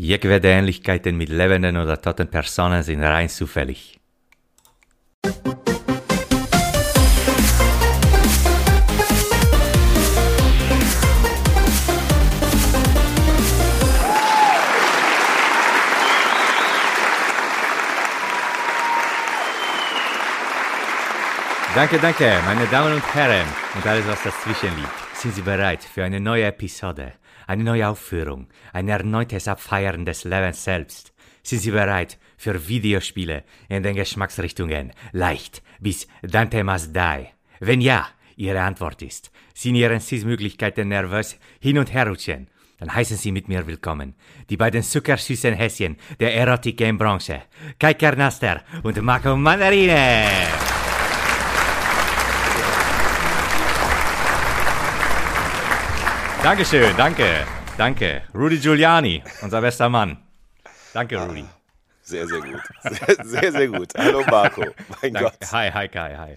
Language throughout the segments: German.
Jegliche Ähnlichkeiten mit lebenden oder toten Personen sind rein zufällig. Danke, danke, meine Damen und Herren und alles, was dazwischen liegt. Sind Sie bereit für eine neue Episode, eine neue Aufführung, ein erneutes Abfeiern des Lebens selbst? Sind Sie bereit für Videospiele in den Geschmacksrichtungen leicht bis Dante Must Die? Wenn ja, Ihre Antwort ist, sind Ihre Cis-Möglichkeiten nervös hin und her rutschen, dann heißen Sie mit mir willkommen. Die beiden zuckersüßen Häschen der Erotik-Game-Branche. Kai Kernaster und Marco Mandarine. Dankeschön, danke, danke. Rudy Giuliani, unser bester Mann. Danke, Rudy. Sehr, sehr gut. Sehr, sehr, sehr gut. Hallo Marco. Mein Danke. Gott. Hi, hi, Kai, hi.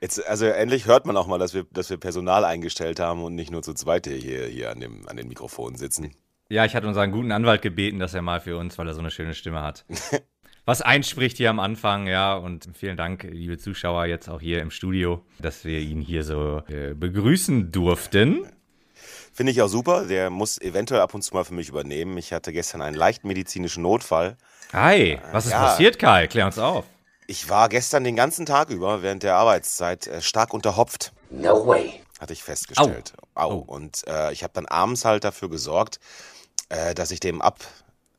Jetzt, also endlich hört man auch mal, dass wir, dass wir Personal eingestellt haben und nicht nur zu zweit hier, hier an, dem, an den Mikrofonen sitzen. Ja, ich hatte unseren guten Anwalt gebeten, dass er mal für uns, weil er so eine schöne Stimme hat, was einspricht hier am Anfang, ja. Und vielen Dank, liebe Zuschauer, jetzt auch hier im Studio, dass wir ihn hier so äh, begrüßen durften. Finde ich auch super. Der muss eventuell ab und zu mal für mich übernehmen. Ich hatte gestern einen leichten medizinischen Notfall. Hi, was ist Ja. passiert, Kai? Klär uns auf. Ich war gestern den ganzen Tag über während der Arbeitszeit äh, stark unterhopft. No way. hatte ich festgestellt. Au. Oh. Und äh, ich habe dann abends halt dafür gesorgt, äh, dass ich dem ab,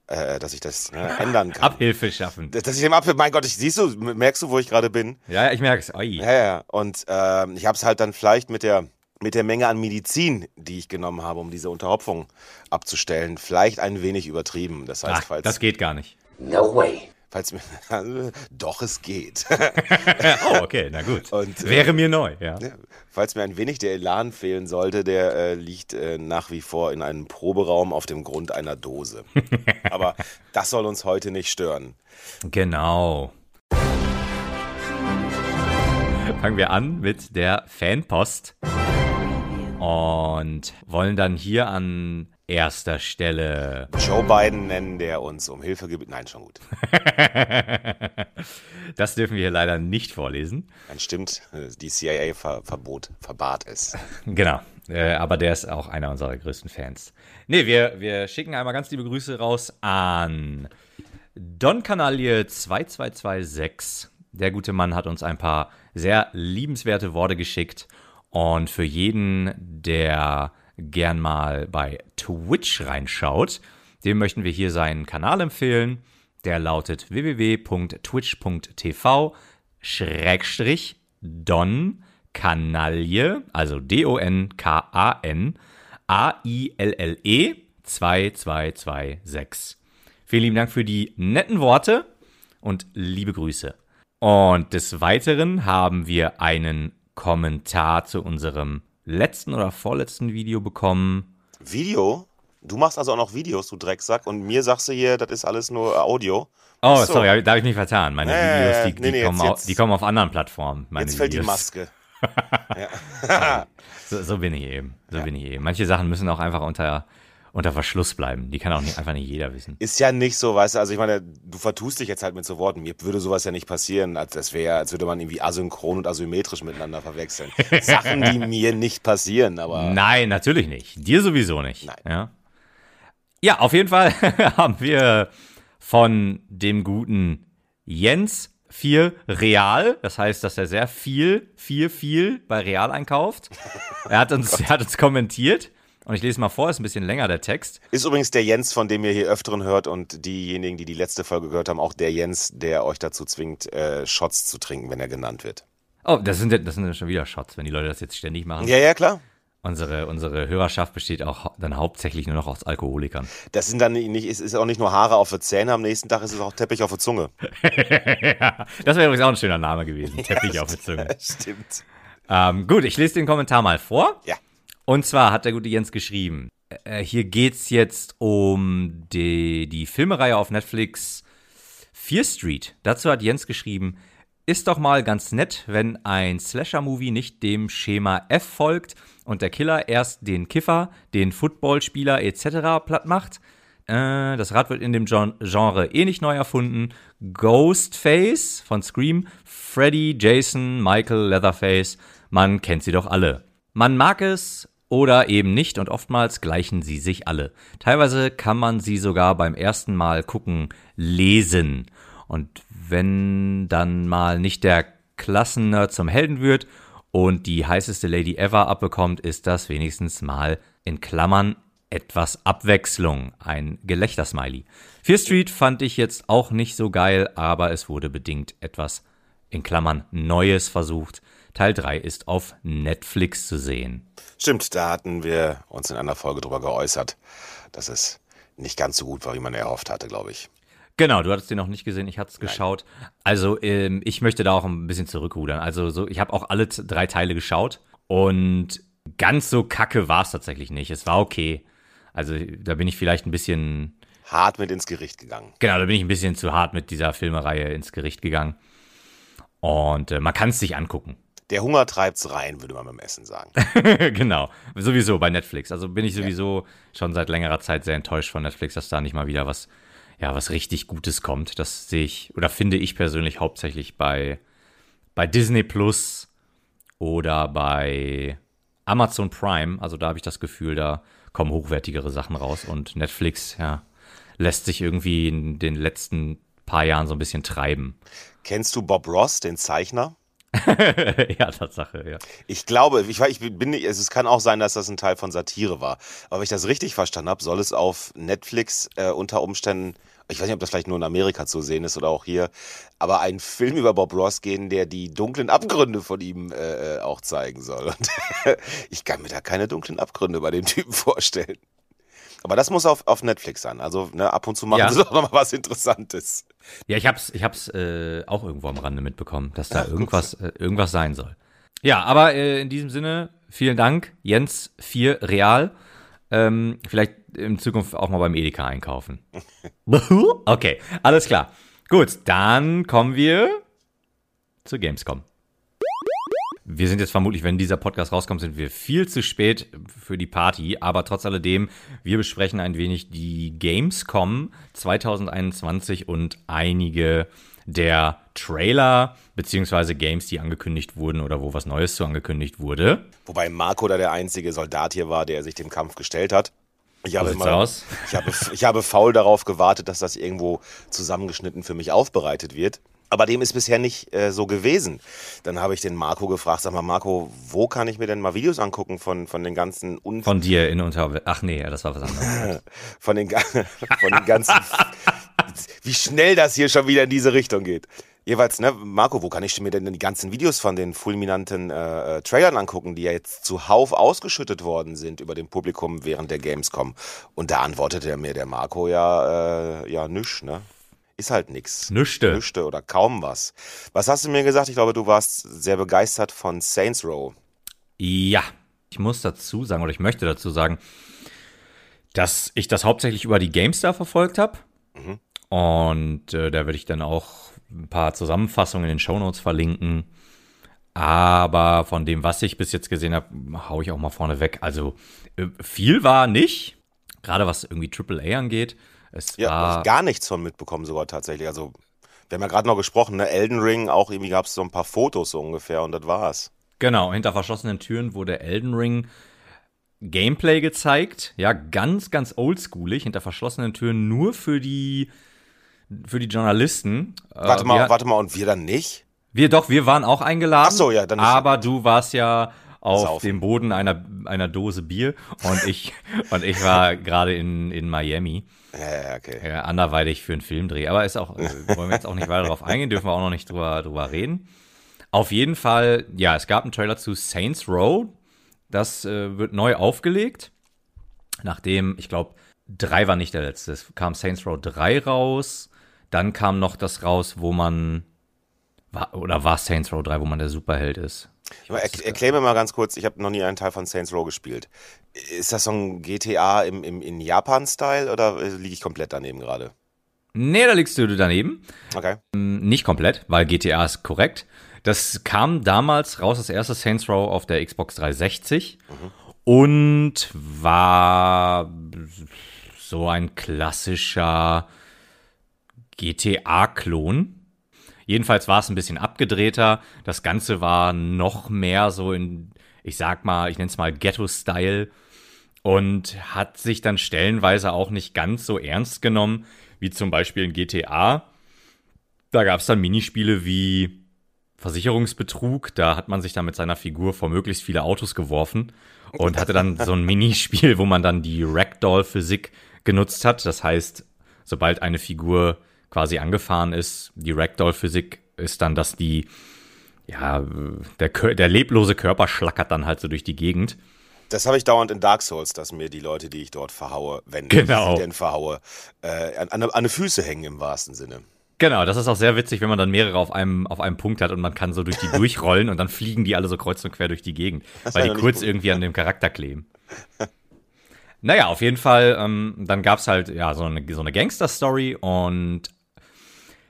äh, dass ich das ne, ändern kann. Abhilfe schaffen. Dass ich dem ab, mein Gott, ich, siehst du, merkst du, wo ich gerade bin? Ja, ich merke es. Oi. Ja, ja. Und ähm, ich habe es halt dann vielleicht mit der mit der Menge an Medizin, die ich genommen habe, um diese Unterhopfung abzustellen, vielleicht ein wenig übertrieben. Das heißt, Ach, falls, das geht gar nicht. No way. falls mir, doch es geht. Oh, okay, na gut. Und, äh, Wäre mir neu, ja. Ja, Falls mir ein wenig der Elan fehlen sollte, der äh, liegt äh, nach wie vor in einem Proberaum auf dem Grund einer Dose. Aber das soll uns heute nicht stören. Genau. Fangen wir an mit der Fanpost und wollen dann hier an erster Stelle. Joe Biden nennen, der uns um Hilfe gebeten. Nein, schon gut. Das dürfen wir hier leider nicht vorlesen. Dann stimmt, die CIA ver verbot, verbat es. Genau. Äh, aber der ist auch einer unserer größten Fans. Nee, wir, wir schicken einmal ganz liebe Grüße raus an Don Canalie 2226. Der gute Mann hat uns ein paar sehr liebenswerte Worte geschickt. Und für jeden, der gern mal bei Twitch reinschaut, dem möchten wir hier seinen Kanal empfehlen. Der lautet www.twitch.tv Schrägstrich Don Kanalie, also D-O-N-K-A-N A-I-L-L-E 2226. Vielen lieben Dank für die netten Worte und liebe Grüße. Und des Weiteren haben wir einen Kommentar zu unserem letzten oder vorletzten Video bekommen. Video? Du machst also auch noch Videos, du Drecksack, und mir sagst du hier, das ist alles nur Audio. Oh, so. sorry, da habe ich mich vertan. Meine Ja, ja, Videos, ja. die, die, Nee, nee, kommen jetzt- au- jetzt- die kommen auf anderen Plattformen. Jetzt fällt die Videos. Maske. So, so bin ich eben. So bin ich eben. Manche Sachen müssen auch einfach unter, unter Verschluss bleiben. Die kann auch nicht, einfach nicht jeder wissen. Ist ja nicht so, weißt du, also ich meine, du vertust dich jetzt halt mit so Worten. Mir würde sowas ja nicht passieren, als das wäre, als würde man irgendwie asynchron und asymmetrisch miteinander verwechseln. Sachen, die mir nicht passieren, aber Nein, natürlich nicht. Dir sowieso nicht. Nein. Ja, ja auf jeden Fall haben wir von dem guten Jens viel Real. Das heißt, dass er sehr viel, viel, viel bei Real einkauft. Er hat uns, er hat uns kommentiert. Und ich lese mal vor, ist ein bisschen länger der Text. ist übrigens der Jens, von dem ihr hier öfteren hört und diejenigen, die die letzte Folge gehört haben, auch der Jens, der euch dazu zwingt, äh, Shots zu trinken, wenn er genannt wird. Oh, das sind, ja- das sind ja schon wieder Shots, wenn die Leute das jetzt ständig machen. Ja, ja, klar. Unsere, unsere Hörerschaft besteht auch dann hauptsächlich nur noch aus Alkoholikern. Das sind dann nicht, es ist auch nicht nur Haare auf der Zähne, am nächsten Tag ist es auch Teppich auf der Zunge. ja, das wäre übrigens auch ein schöner Name gewesen. Teppich auf der Zunge. Stimmt. Ähm, gut, ich lese den Kommentar mal vor. Ja. Und zwar hat der gute Jens geschrieben, äh, hier geht's jetzt um die, die Filmereihe auf Netflix Fear Street. Dazu hat Jens geschrieben, ist doch mal ganz nett, wenn ein Slasher-Movie nicht dem Schema F folgt und der Killer erst den Kiffer, den Footballspieler etc. platt macht. Äh, das Rad wird in dem Genre eh nicht neu erfunden. Ghostface von Scream, Freddy, Jason, Michael, Leatherface, man kennt sie doch alle. Man mag es oder eben nicht und oftmals gleichen sie sich alle. Teilweise kann man sie sogar beim ersten Mal gucken lesen. Und wenn dann mal nicht der Klassennerd zum Helden wird und die heißeste Lady ever abbekommt, ist das wenigstens mal in Klammern etwas Abwechslung. Ein Gelächtersmiley. Fear Street fand ich jetzt auch nicht so geil, aber es wurde bedingt etwas in Klammern Neues versucht. Teil 3 ist auf Netflix zu sehen. Stimmt, da hatten wir uns in einer Folge drüber geäußert, dass es nicht ganz so gut war, wie man erhofft hatte, glaube ich. Genau, du hattest den noch nicht gesehen, ich hatte es geschaut. Also ähm, ich möchte da auch ein bisschen zurückrudern. Also so, ich habe auch alle drei Teile geschaut und ganz so kacke war es tatsächlich nicht. Es war okay. Also da bin ich vielleicht ein bisschen hart mit ins Gericht gegangen. Genau, da bin ich ein bisschen zu hart mit dieser Filmereihe ins Gericht gegangen. Und äh, man kann es sich angucken. Der Hunger treibt's rein, würde man beim Essen sagen. genau, sowieso bei Netflix. Also bin ich sowieso ja. schon seit längerer Zeit sehr enttäuscht von Netflix, dass da nicht mal wieder was ja, was richtig Gutes kommt. Das sehe ich oder finde ich persönlich hauptsächlich bei, bei Disney Plus oder bei Amazon Prime. Also da habe ich das Gefühl, da kommen hochwertigere Sachen raus und Netflix, ja, lässt sich irgendwie in den letzten paar Jahren so ein bisschen treiben. Kennst du Bob Ross, den Zeichner? ja, Tatsache, ja. Ich glaube, ich, ich bin es kann auch sein, dass das ein Teil von Satire war. Aber wenn ich das richtig verstanden habe, soll es auf Netflix äh, unter Umständen, ich weiß nicht, ob das vielleicht nur in Amerika zu sehen ist oder auch hier, aber ein Film über Bob Ross gehen, der die dunklen Abgründe von ihm äh, äh auch zeigen soll. Und ich kann mir da keine dunklen Abgründe bei dem Typen vorstellen. Aber das muss auf, auf Netflix sein. Also ne, ab und zu machen ja. sie doch nochmal was Interessantes. Ja, ich hab's, ich hab's äh, auch irgendwo am Rande mitbekommen, dass da Ach, irgendwas, äh, irgendwas sein soll. Ja, aber äh, in diesem Sinne, vielen Dank, Jens 4 Real. Ähm, vielleicht in Zukunft auch mal beim Edeka einkaufen. okay, alles klar. Gut, dann kommen wir zu Gamescom. Wir sind jetzt vermutlich, wenn dieser Podcast rauskommt, sind wir viel zu spät für die Party. Aber trotz alledem, wir besprechen ein wenig die Gamescom 2021 und einige der Trailer beziehungsweise Games, die angekündigt wurden oder wo was Neues zu angekündigt wurde. Wobei Marco da der einzige Soldat hier war, der sich dem Kampf gestellt hat. Ich habe, immer, ich, habe, ich habe faul darauf gewartet, dass das irgendwo zusammengeschnitten für mich aufbereitet wird. Aber dem ist bisher nicht äh, so gewesen. Dann habe ich den Marco gefragt, sag mal, Marco, wo kann ich mir denn mal Videos angucken von, von den ganzen... Un von dir in Unter... Ach nee, das war was anderes. von, den, von den ganzen... wie schnell das hier schon wieder in diese Richtung geht. Jeweils, ne, Marco, wo kann ich mir denn die ganzen Videos von den fulminanten äh, äh, Trailern angucken, die ja jetzt zuhauf ausgeschüttet worden sind über dem Publikum während der Gamescom? Und da antwortete mir der Marco ja, äh, ja, nüsch, ne? Ist halt nix. Nüchte. Nüchte oder kaum was. Was hast du mir gesagt? Ich glaube, du warst sehr begeistert von Saints Row. Ja, ich muss dazu sagen, oder ich möchte dazu sagen, dass ich das hauptsächlich über die GameStar verfolgt habe. Mhm. Und äh, da werde ich dann auch ein paar Zusammenfassungen in den Shownotes verlinken. Aber von dem, was ich bis jetzt gesehen habe, haue ich auch mal vorne weg. Also äh, viel war nicht, gerade was irgendwie AAA angeht. Es ja, war gar nichts von mitbekommen sogar tatsächlich. Also wir haben ja gerade noch gesprochen, ne? Elden Ring, auch irgendwie gab es so ein paar Fotos so ungefähr und das war's. Genau, hinter verschlossenen Türen wurde Elden Ring Gameplay gezeigt. Ja, ganz, ganz oldschoolig, hinter verschlossenen Türen nur für die, für die Journalisten. Warte äh, mal, warte mal, und wir dann nicht? Wir doch, wir waren auch eingeladen. Ach so, ja, dann. Aber du warst ja auf Saufen. dem Boden einer, einer Dose Bier und ich, und ich war gerade in, in Miami. Ja, okay. Ja, anderweitig für einen Filmdreh. Aber ist auch, äh, wollen wir jetzt auch nicht weiter darauf eingehen, dürfen wir auch noch nicht drüber, drüber reden. Auf jeden Fall, ja, es gab einen Trailer zu Saints Row. Das äh, wird neu aufgelegt. Nachdem, ich glaube, drei war nicht der letzte. Es kam Saints Row 3 raus. Dann kam noch das raus, wo man. War, oder war Saints Row 3, wo man der Superheld ist? Er, erklär mir mal ganz kurz, ich habe noch nie einen Teil von Saints Row gespielt. Ist das so ein GTA im, im, in Japan-Style oder liege ich komplett daneben gerade? Nee, da liegst du daneben. Okay. Ähm, nicht komplett, weil GTA ist korrekt. Das kam damals raus, das erste Saints Row auf der Xbox 360 mhm. und war so ein klassischer GTA-Klon. Jedenfalls war es ein bisschen abgedrehter. Das Ganze war noch mehr so in, ich sag mal, ich nenne es mal Ghetto-Style und hat sich dann stellenweise auch nicht ganz so ernst genommen, wie zum Beispiel in GTA. Da gab es dann Minispiele wie Versicherungsbetrug. Da hat man sich dann mit seiner Figur vor möglichst viele Autos geworfen und hatte dann so ein Minispiel, wo man dann die Ragdoll-Physik genutzt hat. Das heißt, sobald eine Figur quasi angefahren ist, die Ragdoll-Physik ist dann, dass die, ja, der, der leblose Körper schlackert dann halt so durch die Gegend. Das habe ich dauernd in Dark Souls, dass mir die Leute, die ich dort verhaue, wenn genau. ich sie denn verhaue, äh, an, an, an Füße hängen im wahrsten Sinne. Genau, das ist auch sehr witzig, wenn man dann mehrere auf einem, auf einem Punkt hat und man kann so durch die durchrollen und dann fliegen die alle so kreuz und quer durch die Gegend, das weil die kurz gut. irgendwie an dem Charakter kleben. naja, auf jeden Fall, ähm, dann gab's halt ja so eine, so eine Gangster-Story und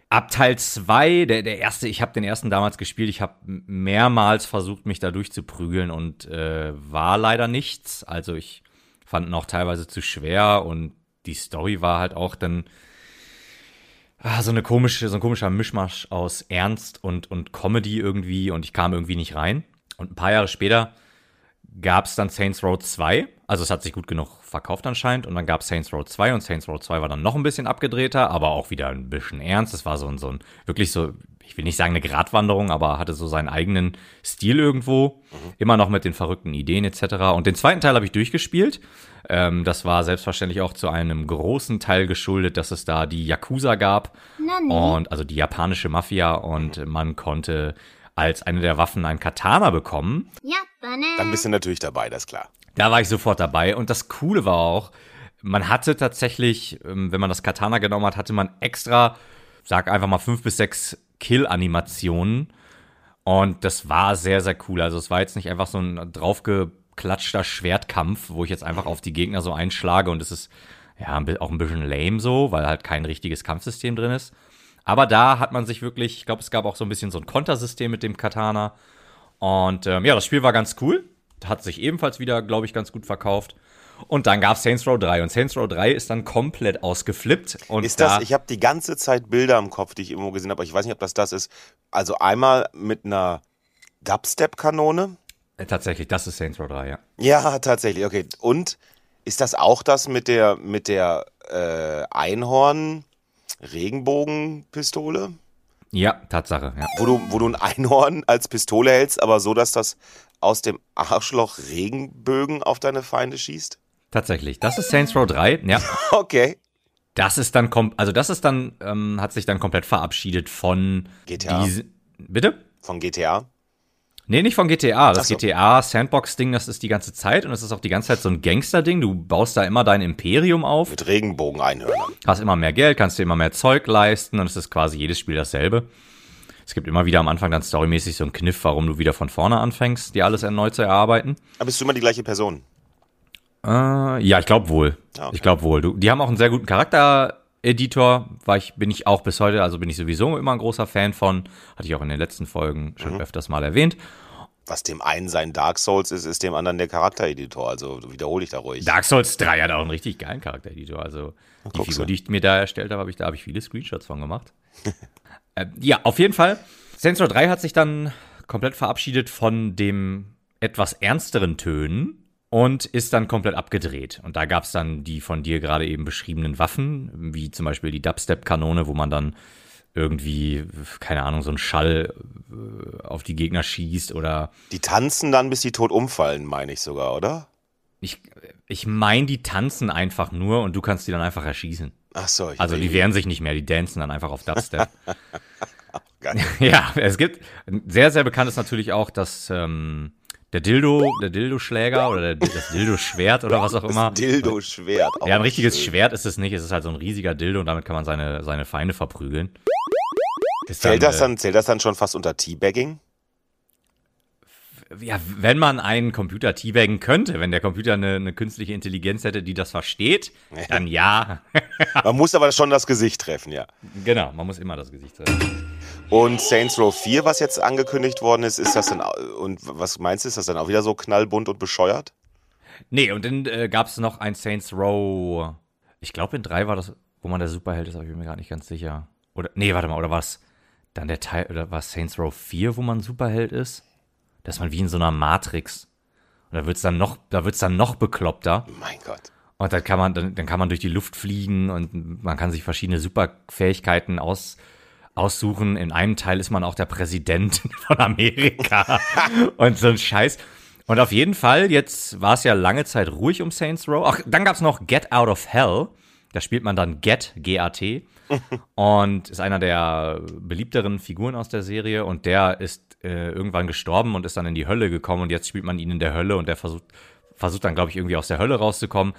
ab Teil 2, der, der erste, ich habe den ersten damals gespielt, ich habe mehrmals versucht, mich da durchzuprügeln und äh, war leider nichts. Also ich fand ihn auch teilweise zu schwer und die Story war halt auch dann ah, so eine komische, so ein komischer Mischmasch aus Ernst und, und Comedy irgendwie und ich kam irgendwie nicht rein. Und ein paar Jahre später gab es dann Saints Row 2. Also es hat sich gut genug verkauft anscheinend. Und dann gab es Saints Row 2 und Saints Row 2 war dann noch ein bisschen abgedrehter, aber auch wieder ein bisschen ernst. Es war so ein, so ein wirklich so, ich will nicht sagen eine Gratwanderung, aber hatte so seinen eigenen Stil irgendwo. Mhm. Immer noch mit den verrückten Ideen etc. Und den zweiten Teil habe ich durchgespielt. Ähm, das war selbstverständlich auch zu einem großen Teil geschuldet, dass es da die Yakuza gab. Nani. Und also die japanische Mafia und man konnte als eine der Waffen ein Katana bekommen. Ja, Dann bist du natürlich dabei, das ist klar. Da war ich sofort dabei. Und das Coole war auch, man hatte tatsächlich, ähm, wenn man das Katana genommen hat, hatte man extra, sag einfach mal fünf bis sechs Kill-Animationen. Und das war sehr, sehr cool. Also es war jetzt nicht einfach so ein draufgeklatschter Schwertkampf, wo ich jetzt einfach auf die Gegner so einschlage und es ist ja auch ein bisschen lame so, weil halt kein richtiges Kampfsystem drin ist. Aber da hat man sich wirklich, ich glaube, es gab auch so ein bisschen so ein Kontersystem mit dem Katana. Und ähm, ja, das Spiel war ganz cool. Hat sich ebenfalls wieder, glaube ich, ganz gut verkauft. Und dann gab es Saints Row 3 und Saints Row 3 ist dann komplett ausgeflippt. Und ist das, da ich habe die ganze Zeit Bilder im Kopf, die ich irgendwo gesehen habe, aber ich weiß nicht, ob das das ist. Also einmal mit einer Dubstep-Kanone. Äh, tatsächlich, das ist Saints Row 3, ja. Ja, tatsächlich, okay. Und ist das auch das mit der, mit der äh, Einhorn? Regenbogenpistole? Ja, Tatsache. Ja. Wo, du, wo du ein Einhorn als Pistole hältst, aber so, dass das aus dem Arschloch Regenbögen auf deine Feinde schießt? Tatsächlich. Das ist Saints Row 3, ja. okay. Das ist dann, also das ist dann, ähm, hat sich dann komplett verabschiedet von GTA. Bitte? Von GTA? Nee, nicht von GTA. Das so. GTA Sandbox-Ding, das ist die ganze Zeit und es ist auch die ganze Zeit so ein Gangster-Ding. Du baust da immer dein Imperium auf. Mit Regenbogen-Einhörnern. Hast immer mehr Geld, kannst dir immer mehr Zeug leisten und es ist quasi jedes Spiel dasselbe. Es gibt immer wieder am Anfang dann storymäßig so einen Kniff, warum du wieder von vorne anfängst, dir alles erneut zu erarbeiten. Aber bist du immer die gleiche Person? Äh, ja, ich glaube wohl. Ah, okay. Ich glaube wohl. Du, die haben auch einen sehr guten Charakter Editor war ich, bin ich auch bis heute, also bin ich sowieso immer ein großer Fan von. Hatte ich auch in den letzten Folgen schon mhm. öfters mal erwähnt. Was dem einen sein Dark Souls ist, ist dem anderen der Charaktereditor. Also wiederhole ich da ruhig. Dark Souls 3 hat auch einen richtig geilen Charaktereditor. Also die Figur, die ich mir da erstellt habe, habe ich, da habe ich viele Screenshots von gemacht. äh, ja, auf jeden Fall. Sensor 3 hat sich dann komplett verabschiedet von dem etwas ernsteren Tönen und ist dann komplett abgedreht. Und da gab es dann die von dir gerade eben beschriebenen Waffen, wie zum Beispiel die Dubstep-Kanone, wo man dann irgendwie, keine Ahnung, so ein Schall äh, auf die Gegner schießt oder. Die tanzen dann, bis sie tot umfallen, meine ich sogar, oder? Ich, ich meine, die tanzen einfach nur und du kannst die dann einfach erschießen. Ach so. Ich also die wehren sich nicht mehr, die dancen dann einfach auf Dubstep. ja, es gibt, sehr, sehr bekannt ist natürlich auch, dass ähm, der Dildo, der Dildo-Schläger oder der, das Dildo-Schwert oder was auch immer. Das Dildo-Schwert. Ja, ein richtiges schön. Schwert ist es nicht. Es ist halt so ein riesiger Dildo und damit kann man seine, seine Feinde verprügeln. Zählt, dann, das dann, zählt das dann schon fast unter Teabagging? Ja, wenn man einen Computer teabaggen könnte, wenn der Computer eine, eine künstliche Intelligenz hätte, die das versteht, dann ja. man muss aber schon das Gesicht treffen, ja. Genau, man muss immer das Gesicht treffen. Und Saints Row 4, was jetzt angekündigt worden ist, ist das dann, und was meinst du, ist das dann auch wieder so knallbunt und bescheuert? Nee, und dann äh, gab es noch ein Saints Row, Ich glaube, in 3 war das, wo man der Superheld ist, aber ich bin mir gar nicht ganz sicher. Oder, nee, warte mal, oder was? Dann der Teil, oder war Saints Row 4, wo man Superheld ist? Da ist man wie in so einer Matrix. Und da wird's dann noch, da wird's dann noch bekloppter. Mein Gott. Und dann kann man, dann, dann kann man durch die Luft fliegen und man kann sich verschiedene Superfähigkeiten aus, aussuchen. In einem Teil ist man auch der Präsident von Amerika und so ein Scheiß. Und auf jeden Fall, jetzt war es ja lange Zeit ruhig um Saints Row. Ach, dann gab es noch Get Out of Hell. Da spielt man dann Get, G-A-T. und ist einer der beliebteren Figuren aus der Serie. Und der ist äh, irgendwann gestorben und ist dann in die Hölle gekommen. Und jetzt spielt man ihn in der Hölle und der versucht, versucht dann, glaube ich, irgendwie aus der Hölle rauszukommen.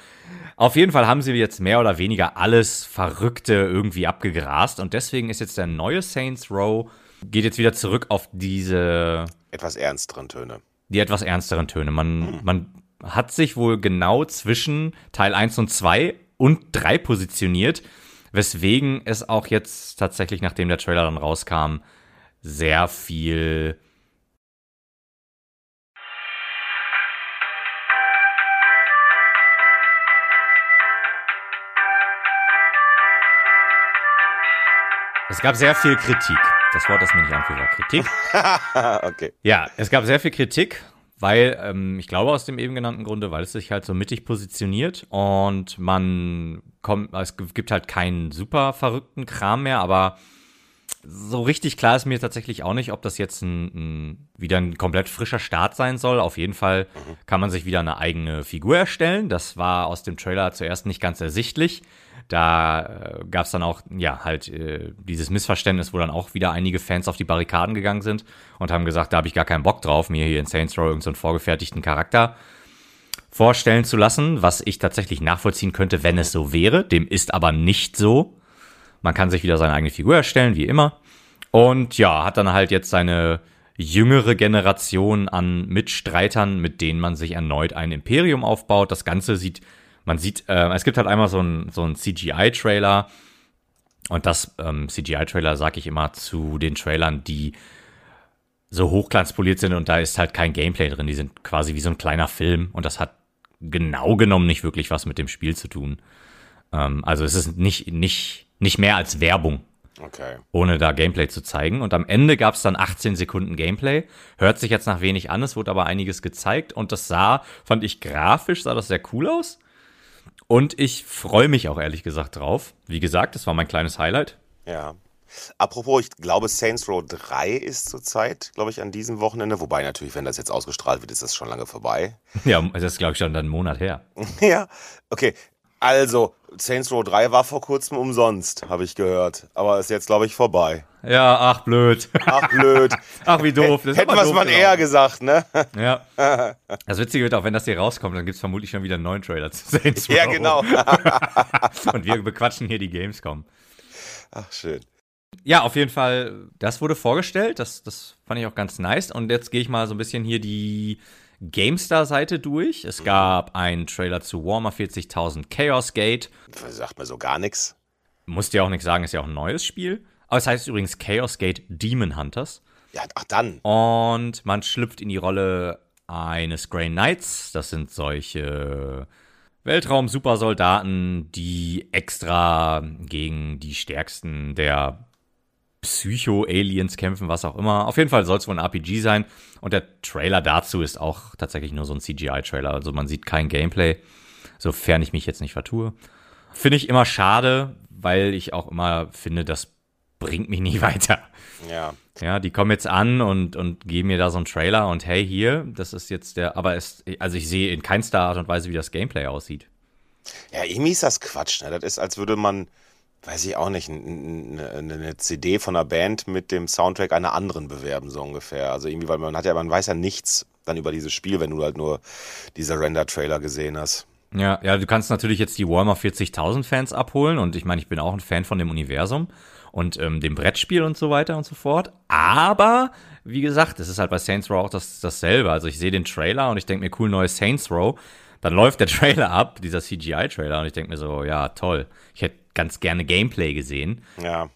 Auf jeden Fall haben sie jetzt mehr oder weniger alles Verrückte irgendwie abgegrast. Und deswegen ist jetzt der neue Saints Row, geht jetzt wieder zurück auf diese Etwas ernsteren Töne. die etwas ernsteren Töne. Man, man hat sich wohl genau zwischen Teil 1 und 2 und 3 positioniert, weswegen es auch jetzt tatsächlich, nachdem der Trailer dann rauskam, sehr viel Es gab sehr viel Kritik. Das Wort, das mir nicht anfiel, war Kritik. okay. Ja, es gab sehr viel Kritik, weil, ähm, ich glaube aus dem eben genannten Grunde, weil es sich halt so mittig positioniert und man kommt, es gibt halt keinen super verrückten Kram mehr, aber so richtig klar ist mir tatsächlich auch nicht, ob das jetzt ein, ein, wieder ein komplett frischer Start sein soll. Auf jeden Fall kann man sich wieder eine eigene Figur erstellen. Das war aus dem Trailer zuerst nicht ganz ersichtlich. Da äh, gab es dann auch, ja, halt äh, dieses Missverständnis, wo dann auch wieder einige Fans auf die Barrikaden gegangen sind und haben gesagt, da habe ich gar keinen Bock drauf, mir hier in Saints Row irgendeinen so vorgefertigten Charakter vorstellen zu lassen, was ich tatsächlich nachvollziehen könnte, wenn es so wäre. Dem ist aber nicht so. Man kann sich wieder seine eigene Figur erstellen, wie immer. Und ja, hat dann halt jetzt seine jüngere Generation an Mitstreitern, mit denen man sich erneut ein Imperium aufbaut. Das Ganze sieht, man sieht, äh, es gibt halt einmal so ein, so CGI-Trailer. Und das ähm, CGI-Trailer sage ich immer zu den Trailern, die so hochglanzpoliert sind und da ist halt kein Gameplay drin. Die sind quasi wie so ein kleiner Film und das hat genau genommen nicht wirklich was mit dem Spiel zu tun. Ähm, also es ist nicht, nicht, nicht mehr als Werbung, Okay. ohne da Gameplay zu zeigen. Und am Ende gab es dann 18 Sekunden Gameplay. Hört sich jetzt nach wenig an, es wurde aber einiges gezeigt und das sah, fand ich grafisch, sah das sehr cool aus. Und ich freue mich auch ehrlich gesagt drauf. Wie gesagt, das war mein kleines Highlight. Ja. Apropos, ich glaube, Saints Row 3 ist zurzeit, glaube ich, an diesem Wochenende. Wobei natürlich, wenn das jetzt ausgestrahlt wird, ist das schon lange vorbei. Ja, das ist, glaube ich, schon dann einen Monat her. ja, okay. Also, Saints Row 3 war vor kurzem umsonst, habe ich gehört. Aber ist jetzt, glaube ich, vorbei. Ja, ach, blöd. Ach, blöd. Ach, wie doof. Das Hätten wir es mal eher gesagt, ne? Ja. Das Witzige wird auch, wenn das hier rauskommt, dann gibt es vermutlich schon wieder einen neuen Trailer zu Saints Row. ja, genau. Und wir bequatschen hier die Gamescom. Ach, schön. Ja, auf jeden Fall, das wurde vorgestellt. Das, das fand ich auch ganz nice. Und jetzt gehe ich mal so ein bisschen hier die GameStar-Seite durch. Es gab einen Trailer zu Warhammer 40.000 Chaos Gate. Sagt mir so gar nichts. Musst dir auch nicht sagen, ist ja auch ein neues Spiel. Aber es heißt übrigens Chaos Gate Demon Hunters. Ja, ach dann. Und man schlüpft in die Rolle eines Grey Knights. Das sind solche Weltraum-Supersoldaten, die extra gegen die stärksten der Psycho-Aliens kämpfen, was auch immer. Auf jeden Fall soll es wohl ein RPG sein. Und der Trailer dazu ist auch tatsächlich nur so ein CGI-Trailer. Also man sieht kein Gameplay, sofern ich mich jetzt nicht vertue. Finde ich immer schade, weil ich auch immer finde, das bringt mich nie weiter. Ja. Ja, die kommen jetzt an und, und geben mir da so einen Trailer und hey, hier, das ist jetzt der, aber es, also ich sehe in keinster Art und Weise, wie das Gameplay aussieht. Ja, irgendwie ist das Quatsch, ne? Das ist, als würde man, weiß ich auch nicht, n- eine CD von einer Band mit dem Soundtrack einer anderen bewerben, so ungefähr. Also irgendwie, weil man hat ja, man weiß ja nichts dann über dieses Spiel, wenn du halt nur diese Render-Trailer gesehen hast. Ja, ja, du kannst natürlich jetzt die Warhammer 40.000 Fans abholen und ich meine, ich bin auch ein Fan von dem Universum und ähm, dem Brettspiel und so weiter und so fort. Aber, wie gesagt, es ist halt bei Saints Row auch das, dasselbe. Also ich sehe den Trailer und ich denke mir, cool, neues Saints Row. Dann läuft der Trailer ab, dieser CGI-Trailer, und ich denke mir so, ja, toll. Ich hätte ganz gerne Gameplay gesehen. Ja.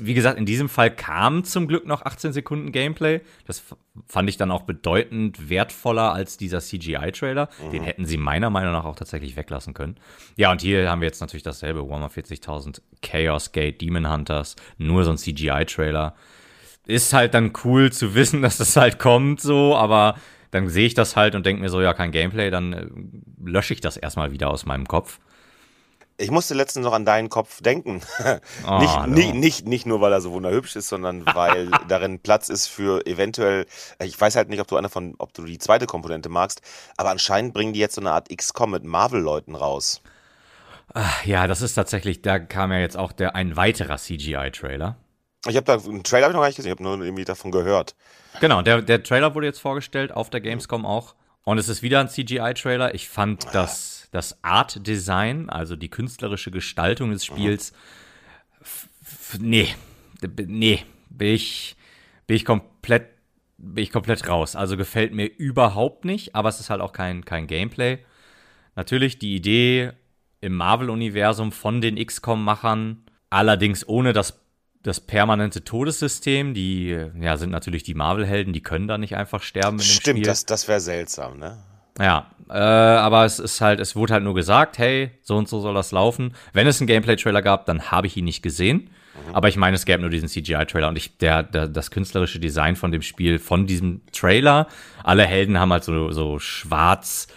wie gesagt, in diesem Fall kam zum Glück noch 18 Sekunden Gameplay. Das fand ich dann auch bedeutend wertvoller als dieser CGI-Trailer. Mhm. Den hätten sie meiner Meinung nach auch tatsächlich weglassen können. Ja, und hier haben wir jetzt natürlich dasselbe. Warhammer 40.000 Chaos Gate Demon Hunters. Nur so ein CGI-Trailer. Ist halt dann cool zu wissen, dass das halt kommt so, aber dann sehe ich das halt und denke mir so, ja, kein Gameplay, dann äh, lösche ich das erstmal wieder aus meinem Kopf. Ich musste letztens noch an deinen Kopf denken. Oh, nicht, no. nicht, nicht, nicht nur, weil er so wunderhübsch ist, sondern weil darin Platz ist für eventuell, ich weiß halt nicht, ob du eine von, ob du die zweite Komponente magst, aber anscheinend bringen die jetzt so eine Art XCOM mit Marvel-Leuten raus. Ach, ja, das ist tatsächlich, da kam ja jetzt auch der, ein weiterer CGI-Trailer. Ich habe da, einen Trailer habe ich noch gar nicht gesehen, ich habe nur irgendwie davon gehört. Genau, der, der Trailer wurde jetzt vorgestellt, auf der Gamescom auch. Und es ist wieder ein CGI-Trailer. Ich fand das, das Art-Design, also die künstlerische Gestaltung des Spiels, nee, nee, bin ich, bin ich komplett, bin ich komplett raus. Also gefällt mir überhaupt nicht, aber es ist halt auch kein, kein Gameplay. Natürlich die Idee im Marvel-Universum von den XCOM-Machern, allerdings ohne das das permanente Todessystem. Die ja, sind natürlich die Marvel-Helden, die können da nicht einfach sterben. Stimmt, das, das wäre seltsam, ne? Ja, äh, aber es ist halt, es wurde halt nur gesagt, hey, so und so soll das laufen. Wenn es einen Gameplay-Trailer gab, dann habe ich ihn nicht gesehen. Mhm. Aber ich meine, es gäbe nur diesen CGI-Trailer und ich, der, der, das künstlerische Design von dem Spiel, von diesem Trailer, alle Helden haben halt so, so schwarz,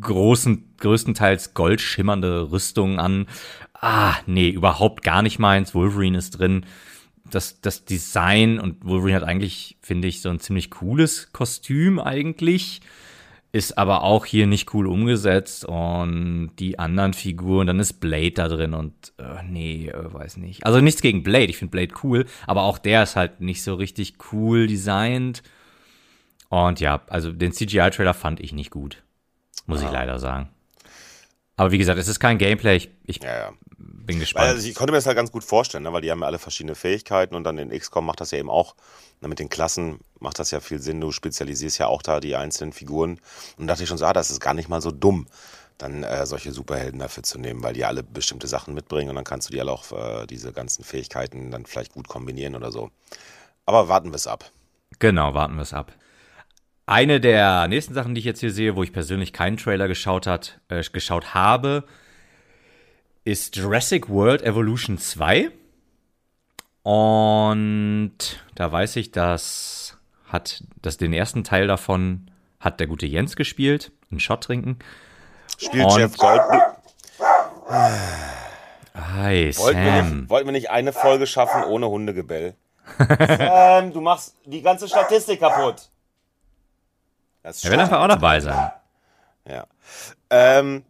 großen, größtenteils goldschimmernde Rüstungen an ah, nee, überhaupt gar nicht meins. Wolverine ist drin. Das, das Design und Wolverine hat eigentlich, finde ich, so ein ziemlich cooles Kostüm eigentlich. Ist aber auch hier nicht cool umgesetzt und die anderen Figuren, dann ist Blade da drin und äh, nee, äh, weiß nicht. Also nichts gegen Blade, ich finde Blade cool, aber auch der ist halt nicht so richtig cool designt. Und ja, also den CGI-Trailer fand ich nicht gut. Muss ja. ich leider sagen. Aber wie gesagt, es ist kein Gameplay. Ich, ich ja, ja. Bin gespannt. Also ich konnte mir das halt ganz gut vorstellen, ne? weil die haben ja alle verschiedene Fähigkeiten und dann in XCOM macht das ja eben auch. Ne? Mit den Klassen macht das ja viel Sinn. Du spezialisierst ja auch da die einzelnen Figuren. Und dachte ich schon so, ah, das ist gar nicht mal so dumm, dann äh, solche Superhelden dafür zu nehmen, weil die alle bestimmte Sachen mitbringen und dann kannst du die alle auch äh, diese ganzen Fähigkeiten dann vielleicht gut kombinieren oder so. Aber warten wir es ab. Genau, warten wir es ab. Eine der nächsten Sachen, die ich jetzt hier sehe, wo ich persönlich keinen Trailer geschaut, hat, äh, geschaut habe, ist Jurassic World Evolution 2. Und da weiß ich, dass hat dass den ersten Teil davon hat der gute Jens gespielt, einen Shot trinken. Spielt Und Jeff Goldblum. Hi, wollten Sam. Wir nicht, wollten wir nicht eine Folge schaffen ohne Hundegebell? Sam, du machst die ganze Statistik kaputt. Das er will einfach auch dabei sein. Ja. Ähm,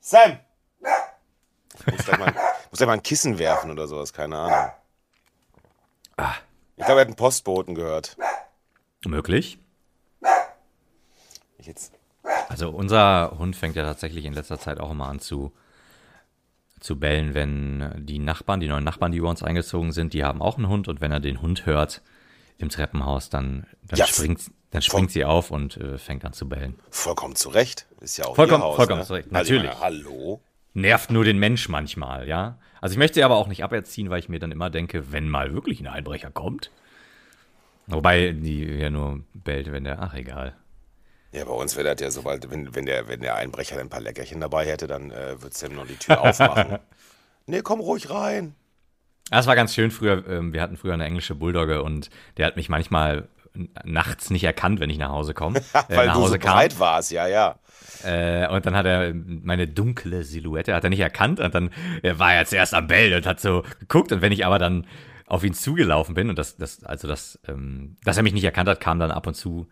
Sam! Ich muss gleich, mal, muss gleich mal ein Kissen werfen oder sowas, keine Ahnung. Ah. Ich glaube, er hat einen Postboten gehört. Möglich. Jetzt. Also unser Hund fängt ja tatsächlich in letzter Zeit auch immer an zu, zu bellen, wenn die Nachbarn, die neuen Nachbarn, die über uns eingezogen sind, die haben auch einen Hund und wenn er den Hund hört im Treppenhaus, dann, dann ja, springt, dann springt sie auf und äh, fängt an zu bellen. Vollkommen zu Recht. Ist ja auch vollkommen, ihr Haus, vollkommen ne? zu Recht. Natürlich. Also, hallo. Nervt nur den Mensch manchmal, ja. Also ich möchte sie aber auch nicht aberziehen, weil ich mir dann immer denke, wenn mal wirklich ein Einbrecher kommt. Wobei die ja nur bellt, wenn der, ach egal. Ja, bei uns wäre das ja sobald, wenn, wenn, der, wenn der Einbrecher ein paar Leckerchen dabei hätte, dann äh, würde Sam noch die Tür aufmachen. nee, komm ruhig rein. Das war ganz schön früher. Ähm, wir hatten früher eine englische Bulldogge und der hat mich manchmal nachts nicht erkannt, wenn ich nach Hause komme. Äh, Weil nach Hause du so breit warst, ja, ja. Äh, und dann hat er meine dunkle Silhouette hat er nicht erkannt und dann er war er zuerst am Bell und hat so geguckt und wenn ich aber dann auf ihn zugelaufen bin und das, das also das, ähm, dass er mich nicht erkannt hat, kam dann ab und zu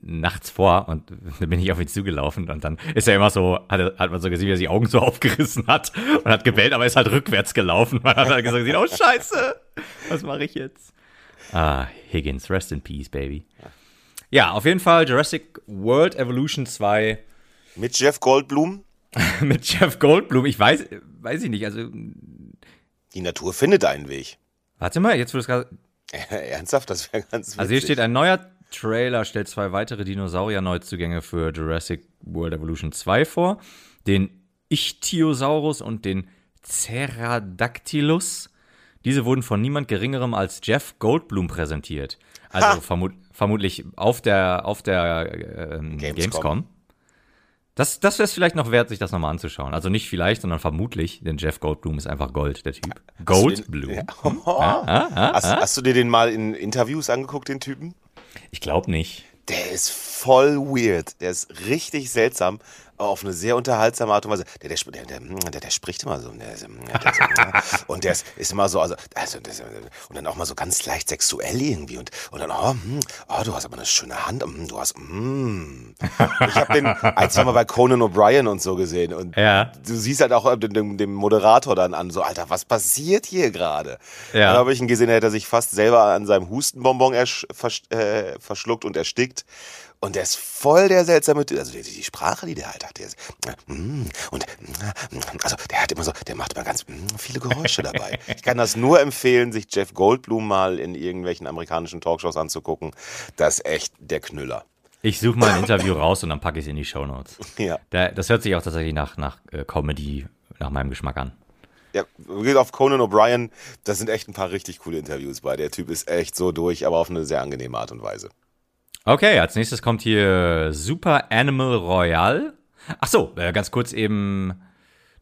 nachts vor und dann bin ich auf ihn zugelaufen und dann ist er immer so, hat, hat man so gesehen, wie er die Augen so aufgerissen hat und hat gebellt, aber ist halt rückwärts gelaufen. Man hat halt gesagt, oh Scheiße, was mache ich jetzt? Ah, Higgins, rest in peace, baby. Ja, auf jeden Fall Jurassic World Evolution 2. Mit Jeff Goldblum? mit Jeff Goldblum, ich weiß, weiß ich nicht, also. Die Natur findet einen Weg. Warte mal, jetzt wird es gerade. Ernsthaft, das wäre ganz witzig. Also hier steht ein neuer Trailer, stellt zwei weitere Dinosaurier-Neuzugänge für Jurassic World Evolution 2 vor. Den Ichthyosaurus und den Ceradactylus Diese wurden von niemand Geringerem als Jeff Goldblum präsentiert. Also vermut, vermutlich auf der, auf der ähm, Gamescom. Gamescom. Das, das wäre es vielleicht noch wert, sich das nochmal anzuschauen. Also nicht vielleicht, sondern vermutlich, denn Jeff Goldblum ist einfach Gold, der Typ. Goldblum. Ja. hast, hast du dir den mal in Interviews angeguckt, den Typen? Ich glaube nicht. Der ist voll weird. Der ist richtig seltsam, auf eine sehr unterhaltsame Art und Weise. Der, der, der, der, der, der spricht immer so. Und der ist, ist immer so, also, also das, und dann auch mal so ganz leicht sexuell irgendwie. Und, und dann, oh, hm, oh, du hast aber eine schöne Hand. hm, Du hast, mm. Ich habe den ein, zwei Mal bei Conan O'Brien und so gesehen. Und Ja. du siehst halt auch dem, dem, dem Moderator dann an, so, Alter, was passiert hier gerade? Ja. Dann habe ich ihn gesehen, da hat er sich fast selber an seinem Hustenbonbon ersch, versch, äh, verschluckt und erstickt. Und der ist voll der seltsame Typ. Also die, die Sprache, die der halt hat, der ist, mm, und mm, also der hat immer so, der macht immer ganz mm, viele Geräusche dabei. Ich kann das nur empfehlen, sich Jeff Goldblum mal in irgendwelchen amerikanischen Talkshows anzugucken. Das ist echt der Knüller. Ich suche mal ein Interview raus und dann packe ich es in die Shownotes. Ja. Da, das hört sich auch tatsächlich nach, nach äh, Comedy, nach meinem Geschmack an. Ja, geht auf Conan O'Brien, da sind echt ein paar richtig coole Interviews bei. Der Typ ist echt so durch, aber auf eine sehr angenehme Art und Weise. Okay, als nächstes kommt hier Super Animal Royale. Ach so, äh, ganz kurz eben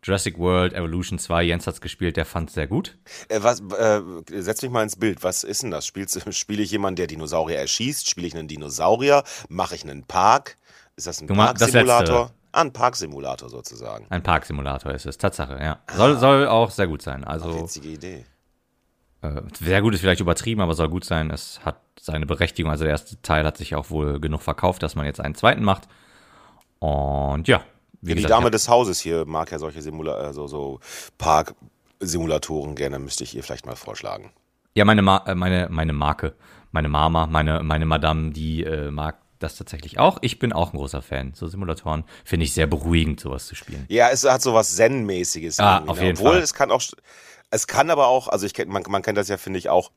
Jurassic World Evolution 2. Jens hat's gespielt, der fand sehr gut. Äh, was, äh, setz mich mal ins Bild. Was ist denn das? Spiele ich jemanden, der Dinosaurier erschießt? Spiele ich einen Dinosaurier? Mache ich einen Park? Ist das ein Parksimulator? Ah, ein Parksimulator sozusagen. Ein Parksimulator ist es, Tatsache, ja. Soll, soll auch sehr gut sein. Also Witzige Idee. Äh, sehr gut ist vielleicht übertrieben, aber soll gut sein. Es hat seine Berechtigung. Also der erste Teil hat sich auch wohl genug verkauft, dass man jetzt einen zweiten macht. Und ja, wie Die gesagt, Dame ja, des Hauses hier mag ja solche Simula also so Parksimulatoren gerne, müsste ich ihr vielleicht mal vorschlagen. ja meine, Ma äh, meine, meine Marke, meine Mama, meine, meine Madame, die äh, mag das tatsächlich auch. Ich bin auch ein großer Fan. So Simulatoren finde ich sehr beruhigend, sowas zu spielen. Ja, es hat so was Zen-mäßiges. Ah, auf ne? jeden Obwohl, Fall. es kann auch, es kann aber auch, also ich man, man kennt das ja, finde ich, auch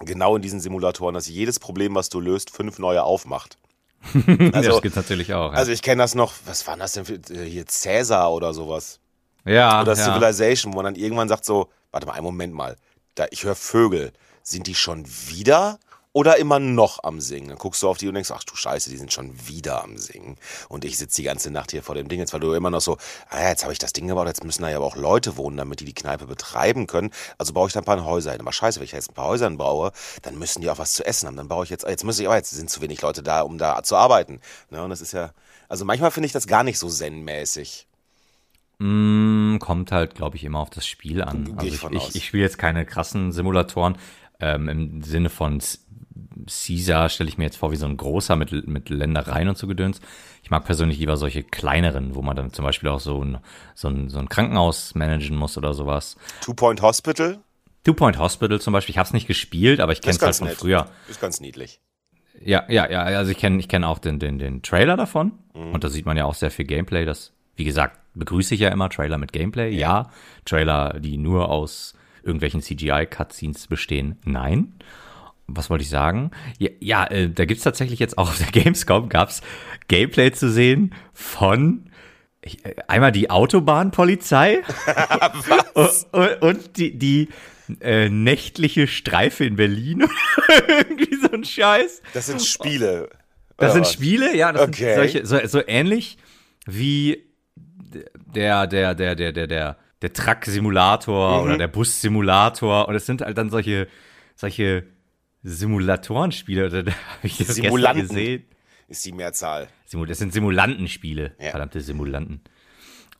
genau in diesen Simulatoren, dass jedes Problem, was du löst, fünf neue aufmacht. Also- das gibt's natürlich auch. Ja, Also ich kenne das noch, was war das denn für, äh, hier Cäsar oder sowas? ja, Oder ja. Civilization, wo man dann irgendwann sagt so, warte mal, einen Moment mal, da, ich höre Vögel, sind die schon wieder oder immer noch am Singen? Dann guckst du auf die und denkst, ach du Scheiße, die sind schon wieder am Singen. Und ich sitze die ganze Nacht hier vor dem Ding, jetzt weil du immer noch so, ah ja, jetzt habe ich das Ding gebaut, jetzt müssen da ja aber auch Leute wohnen, damit die die Kneipe betreiben können. Also baue ich da ein paar Häuser hin. Aber scheiße, wenn ich jetzt ein paar Häuser baue, dann müssen die auch was zu essen haben. Dann baue ich jetzt, jetzt muss ich, aber jetzt sind zu wenig Leute da, um da zu arbeiten. Ne? Und das ist ja, also manchmal finde ich das gar nicht so zen-mäßig. Mm, kommt halt, glaube ich, immer auf das Spiel an. Also ich ich, ich, ich spiele jetzt keine krassen Simulatoren. Ähm, Im Sinne von Caesar stelle ich mir jetzt vor wie so ein großer mit, mit Ländereien und so Gedöns. Ich mag persönlich lieber solche kleineren, wo man dann zum Beispiel auch so ein, so ein, so ein Krankenhaus managen muss oder sowas. Two-Point Hospital, Two Point Hospital zum Beispiel, ich habe es nicht gespielt, aber ich kenne es halt von nett. früher. Ist ganz niedlich. Ja, ja, ja, also ich kenne ich kenn auch den, den, den Trailer davon Mhm. und da sieht man ja auch sehr viel Gameplay. Das, wie gesagt, begrüße ich ja immer, Trailer mit Gameplay, ja. Trailer, die nur aus irgendwelchen CGI-Cutscenes bestehen, nein. Was wollte ich sagen? Ja, ja äh, da gibt's tatsächlich jetzt auch auf der Gamescom gab's Gameplay zu sehen von äh, einmal die Autobahnpolizei und, und, und die, die äh, nächtliche Streife in Berlin. Irgendwie so ein Scheiß. Das sind Spiele. Das sind was? Spiele, ja, das Okay. sind solche, so, so ähnlich wie der, der, der, der, der, der, der Truck-Simulator Mhm. oder der Bus-Simulator und es sind halt dann solche, solche Simulatorenspiele, oder da habe ich das gestern Simulanten. gesehen. Ist die Mehrzahl. Simul das sind Simulantenspiele, Ja. verdammte Simulanten.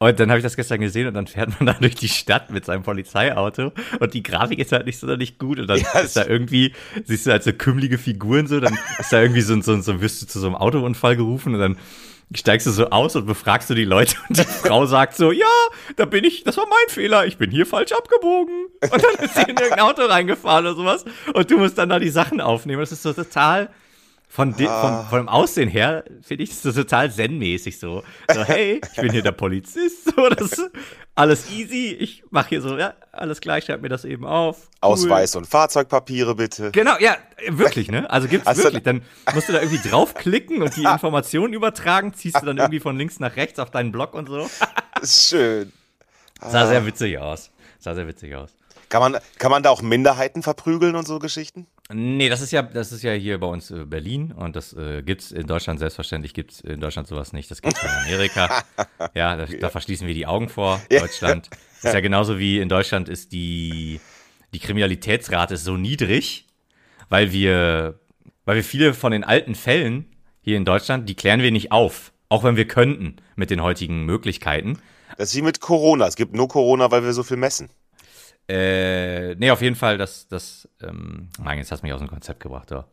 Und dann habe ich das gestern gesehen und dann fährt man da durch die Stadt mit seinem Polizeiauto und die Grafik ist halt nicht so nicht gut und dann Ja, ist da irgendwie, siehst du halt so kümmelige Figuren so, dann ist da irgendwie so, so, ein- so wirst du zu so einem Autounfall gerufen und dann steigst du so aus und befragst du die Leute und die Frau sagt so, ja, da bin ich, das war mein Fehler, ich bin hier falsch abgebogen. Und dann ist sie in irgendein Auto reingefahren oder sowas und du musst dann da die Sachen aufnehmen. Das ist so total, von, de, von, von dem Aussehen her finde ich das so total zen-mäßig so. So, hey, ich bin hier der Polizist, so, das alles easy. Ich mache hier so, ja, alles gleich, schreib mir das eben auf. Cool. Ausweis und Fahrzeugpapiere bitte. Genau, ja, wirklich, ne? Also gibt's Hast du- wirklich. Dann musst du da irgendwie draufklicken und die Informationen übertragen, ziehst du dann irgendwie von links nach rechts auf deinen Blog und so. Schön. Sah sehr witzig aus. Sah sehr witzig aus. Kann man, kann man da auch Minderheiten verprügeln und so Geschichten? Nee, das ist ja, das ist ja hier bei uns äh, Berlin und das äh, gibt's in Deutschland selbstverständlich gibt's in Deutschland sowas nicht. Das gibt's in Amerika. ja, da, da verschließen wir die Augen vor. Deutschland ist ja genauso wie in Deutschland ist die die Kriminalitätsrate so niedrig, weil wir weil wir viele von den alten Fällen hier in Deutschland, die klären wir nicht auf, auch wenn wir könnten mit den heutigen Möglichkeiten. Das ist wie mit Corona. Es gibt nur Corona, weil wir so viel messen. Äh, nee, auf jeden Fall, das, das, ähm, nein, jetzt hast du mich aus dem Konzept gebracht, ja.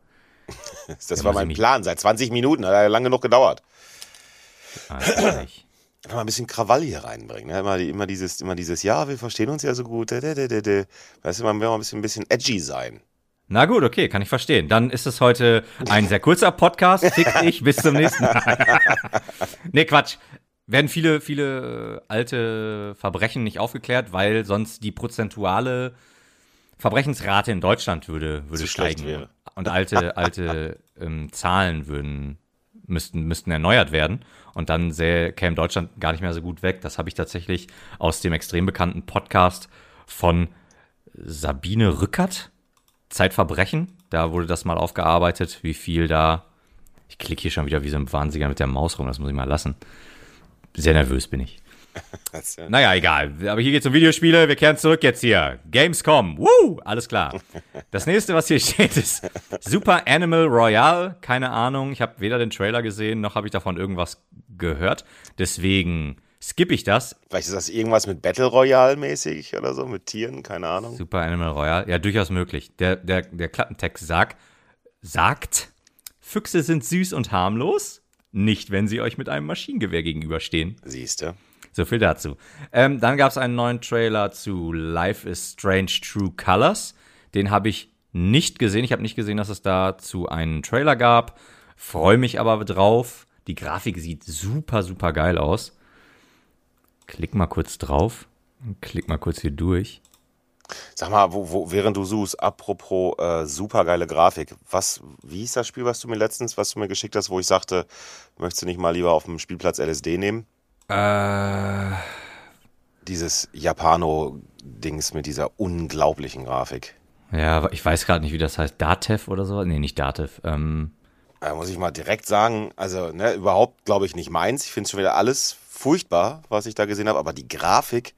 das ja, war mein Plan, seit 20 Minuten, hat ja lang genug gedauert. Ah, nicht. Mal ein bisschen Krawall hier reinbringen. Ne? Immer, immer, dieses, immer dieses, ja, wir verstehen uns ja so gut. Weißt du, man will mal ein bisschen, ein bisschen edgy sein. Na gut, okay, kann ich verstehen. Dann ist es heute ein sehr kurzer Podcast. Fick dich, bis zum nächsten Mal. nee, Quatsch werden viele, viele äh, alte Verbrechen nicht aufgeklärt, weil sonst die prozentuale Verbrechensrate in Deutschland würde, würde steigen. Wäre. Und alte, alte ähm, Zahlen würden, müssten, müssten erneuert werden. Und dann sähe, käme Deutschland gar nicht mehr so gut weg. Das habe ich tatsächlich aus dem extrem bekannten Podcast von Sabine Rückert, Zeitverbrechen. Da wurde das mal aufgearbeitet, wie viel da. Ich klicke hier schon wieder wie so ein Wahnsinniger mit der Maus rum, das muss ich mal lassen. Sehr nervös bin ich. naja, egal. Aber hier geht es um Videospiele. Wir kehren zurück jetzt hier. Gamescom. Woo! Alles klar. Das nächste, was hier steht, ist Super Animal Royale. Keine Ahnung. Ich habe weder den Trailer gesehen, noch habe ich davon irgendwas gehört. Deswegen skippe ich das. Vielleicht ist das irgendwas mit Battle Royale mäßig oder so, mit Tieren, keine Ahnung. Super Animal Royale. Ja, durchaus möglich. Der, der, der Klappentext sagt, sagt, Füchse sind süß und harmlos. Nicht, wenn sie euch mit einem Maschinengewehr gegenüberstehen. Siehste. So viel dazu. Ähm, dann gab es einen neuen Trailer zu Life is Strange True Colors. Den habe ich nicht gesehen. Ich habe nicht gesehen, dass es dazu einen Trailer gab. Freue mich aber drauf. Die Grafik sieht super, super geil aus. Klick mal kurz drauf. Klick mal kurz hier durch. Sag mal, wo, wo, während du suchst, apropos äh, supergeile Grafik, was, wie hieß das Spiel, was du mir letztens, was du mir geschickt hast, wo ich sagte, möchtest du nicht mal lieber auf dem Spielplatz LSD nehmen? Äh. Dieses Japano-Dings mit dieser unglaublichen Grafik. Ja, ich weiß gerade nicht, wie das heißt. Datev oder so? Nee, nicht Datev. Ähm. Da muss ich mal direkt sagen, also ne, überhaupt glaube ich nicht meins. Ich finde schon wieder alles furchtbar, was ich da gesehen habe, aber die Grafik,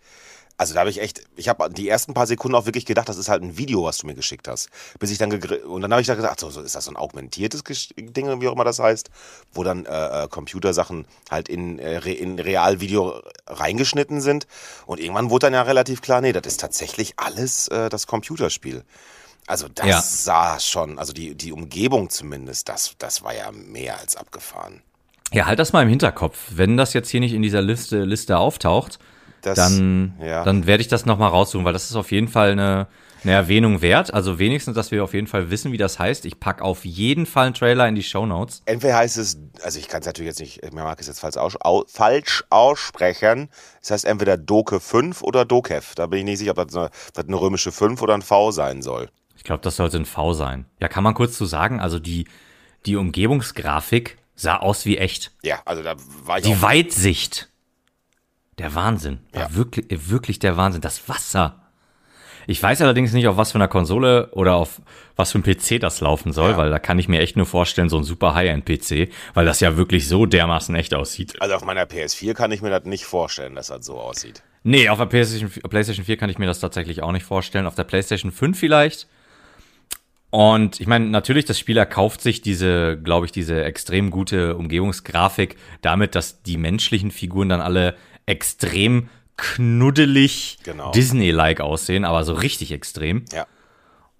also da habe ich echt, ich habe die ersten paar Sekunden auch wirklich gedacht, das ist halt ein Video, was du mir geschickt hast. Bis ich dann und dann habe ich da gedacht, so, so ist das so ein augmentiertes Ding, wie auch immer das heißt, wo dann äh, äh, Computersachen halt in, äh, in Realvideo reingeschnitten sind. Und irgendwann wurde dann ja relativ klar, nee, das ist tatsächlich alles äh, das Computerspiel. Also das ja. sah schon, also die, die Umgebung zumindest, das, das war ja mehr als abgefahren. Ja, halt das mal im Hinterkopf. Wenn das jetzt hier nicht in dieser Liste, Liste auftaucht, das, dann, ja. dann werde ich das nochmal raussuchen, weil das ist auf jeden Fall eine, eine Erwähnung wert. Also wenigstens, dass wir auf jeden Fall wissen, wie das heißt. Ich packe auf jeden Fall einen Trailer in die Show Notes. Entweder heißt es, also ich kann es natürlich jetzt nicht, mir mag es jetzt falsch, aus, au, falsch aussprechen. Es das heißt entweder Doke 5 oder Dokev. Da bin ich nicht sicher, ob das eine, das eine römische 5 oder ein V sein soll. Ich glaube, das sollte ein V sein. Ja, kann man kurz zu sagen, also die, die Umgebungsgrafik sah aus wie echt. Ja, also da war ich Die Weitsicht der Wahnsinn. Ja. wirklich, wirklich der Wahnsinn. Das Wasser. Ich weiß allerdings nicht, auf was für einer Konsole oder auf was für ein PC das laufen soll, ja. weil da kann ich mir echt nur vorstellen, so ein super High-End-PC, weil das ja wirklich so dermaßen echt aussieht. Also auf meiner PS4 kann ich mir das nicht vorstellen, dass das so aussieht. Nee, auf der PlayStation, PlayStation 4 kann ich mir das tatsächlich auch nicht vorstellen. Auf der PlayStation 5 vielleicht. Und ich meine, natürlich, das Spiel erkauft sich diese, glaube ich, diese extrem gute Umgebungsgrafik damit, dass die menschlichen Figuren dann alle extrem knuddelig genau. Disney-like aussehen, aber so richtig extrem. Ja.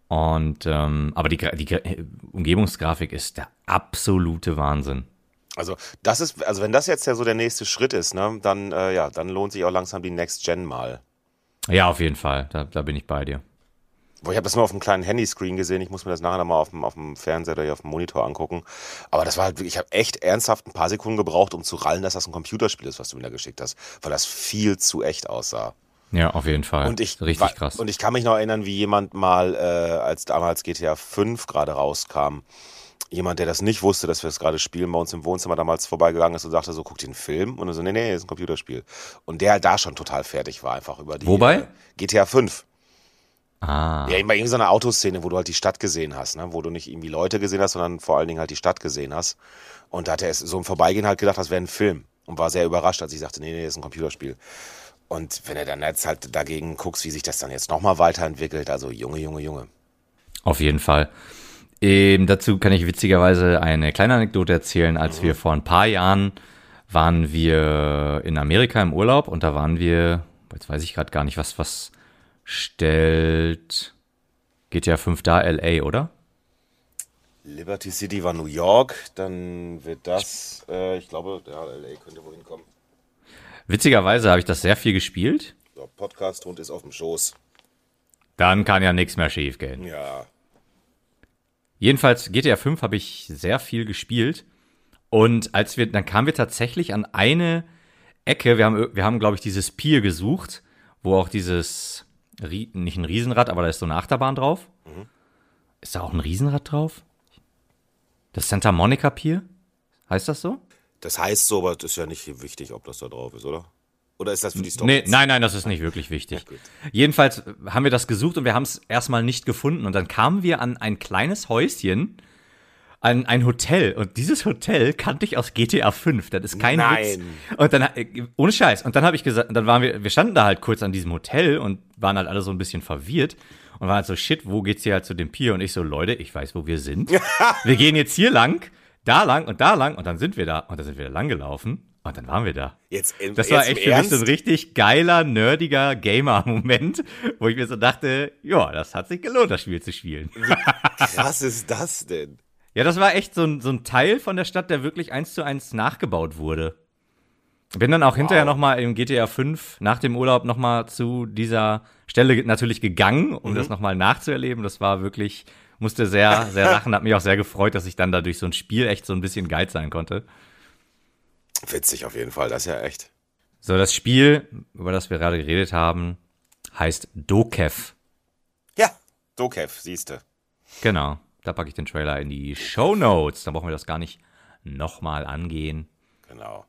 Und ähm, aber die, die Umgebungsgrafik ist der absolute Wahnsinn. Also das ist, also wenn das jetzt ja so der nächste Schritt ist, ne, dann äh, ja, dann lohnt sich auch langsam die Next Gen mal. Ja, auf jeden Fall. Da, da bin ich bei dir. Boah, ich habe das nur auf einem kleinen Handyscreen gesehen. Ich muss mir das nachher nochmal auf dem, auf dem Fernseher oder auf dem Monitor angucken. Aber das war halt wirklich, ich habe echt ernsthaft ein paar Sekunden gebraucht, um zu rallen, dass das ein Computerspiel ist, was du mir da geschickt hast. Weil das viel zu echt aussah. Ja, auf jeden Fall. Und ich, Richtig war, krass. Und ich kann mich noch erinnern, wie jemand mal, äh, als damals GTA 5 gerade rauskam, jemand, der das nicht wusste, dass wir es gerade spielen, bei uns im Wohnzimmer damals vorbeigegangen ist und sagte so, guck einen Film. Und er so, nee, nee, das ist ein Computerspiel. Und der halt da schon total fertig war, einfach über die. Wobei? Äh, GTA 5. Ah. Ja, immer irgendeine Autoszene, wo du halt die Stadt gesehen hast, ne? wo du nicht irgendwie Leute gesehen hast, sondern vor allen Dingen halt die Stadt gesehen hast. Und da hat er so im Vorbeigehen halt gedacht, das wäre ein Film. Und war sehr überrascht, als ich sagte, nee, nee, das ist ein Computerspiel. Und wenn er dann jetzt halt dagegen guckst, wie sich das dann jetzt nochmal weiterentwickelt, also Junge, Junge, Junge. Auf jeden Fall. Ähm, dazu kann ich witzigerweise eine kleine Anekdote erzählen. Als wir vor ein paar Jahren waren wir in Amerika im Urlaub und da waren wir, jetzt weiß ich gerade gar nicht, was, was stellt GTA 5 da LA, oder? Liberty City war New York, dann wird das, äh, ich glaube, ja, LA könnte wohin kommen. Witzigerweise habe ich das sehr viel gespielt. So, Podcast-Hund ist auf dem Schoß. Dann kann ja nichts mehr schief gehen. Ja. Jedenfalls GTA 5 habe ich sehr viel gespielt und als wir dann kamen wir tatsächlich an eine Ecke, wir haben wir haben glaube ich dieses Pier gesucht, wo auch dieses nicht ein Riesenrad, aber da ist so eine Achterbahn drauf. Ist da auch ein Riesenrad drauf? Das Santa Monica Pier? Heißt das so? Das heißt so, aber das ist ja nicht wichtig, ob das da drauf ist, oder? Oder ist das für die Story? Nee, nein, nein, das ist nicht wirklich wichtig. gut. Jedenfalls haben wir das gesucht und wir haben es erstmal nicht gefunden. Und dann kamen wir an ein kleines Häuschen, an ein Hotel. Und dieses Hotel kannte ich aus GTA 5. Das ist kein Nein. Witz. Und dann, äh, ohne Scheiß. Und dann habe ich gesagt, dann waren wir, wir standen da halt kurz an diesem Hotel und waren halt alle so ein bisschen verwirrt. Und waren halt so, shit, wo geht's hier halt zu dem Pier? Und ich so, Leute, ich weiß, wo wir sind. wir gehen jetzt hier lang, da lang und da lang. Und dann sind wir da. Und dann sind wir da lang gelaufen. Und dann waren wir da. Jetzt, im- Das jetzt war im echt für mich Ernst? so ein richtig geiler, nerdiger Gamer-Moment, wo ich mir so dachte, ja, das hat sich gelohnt, das Spiel zu spielen. krass ist das denn? Ja, das war echt so ein, so ein Teil von der Stadt, der wirklich eins zu eins nachgebaut wurde. Bin dann auch hinterher nochmal im GTA 5 nach dem Urlaub nochmal zu dieser Stelle natürlich gegangen, um Mhm. das nochmal nachzuerleben. Das war wirklich, musste sehr, sehr lachen, hat mich auch sehr gefreut, dass ich dann dadurch so ein Spiel echt so ein bisschen geil sein konnte. Witzig auf jeden Fall, das ist ja echt. So, das Spiel, über das wir gerade geredet haben, heißt Dokev. Ja, Dokev, siehste. Genau. Da packe ich den Trailer in die Show Notes. Da brauchen wir das gar nicht nochmal angehen. Genau.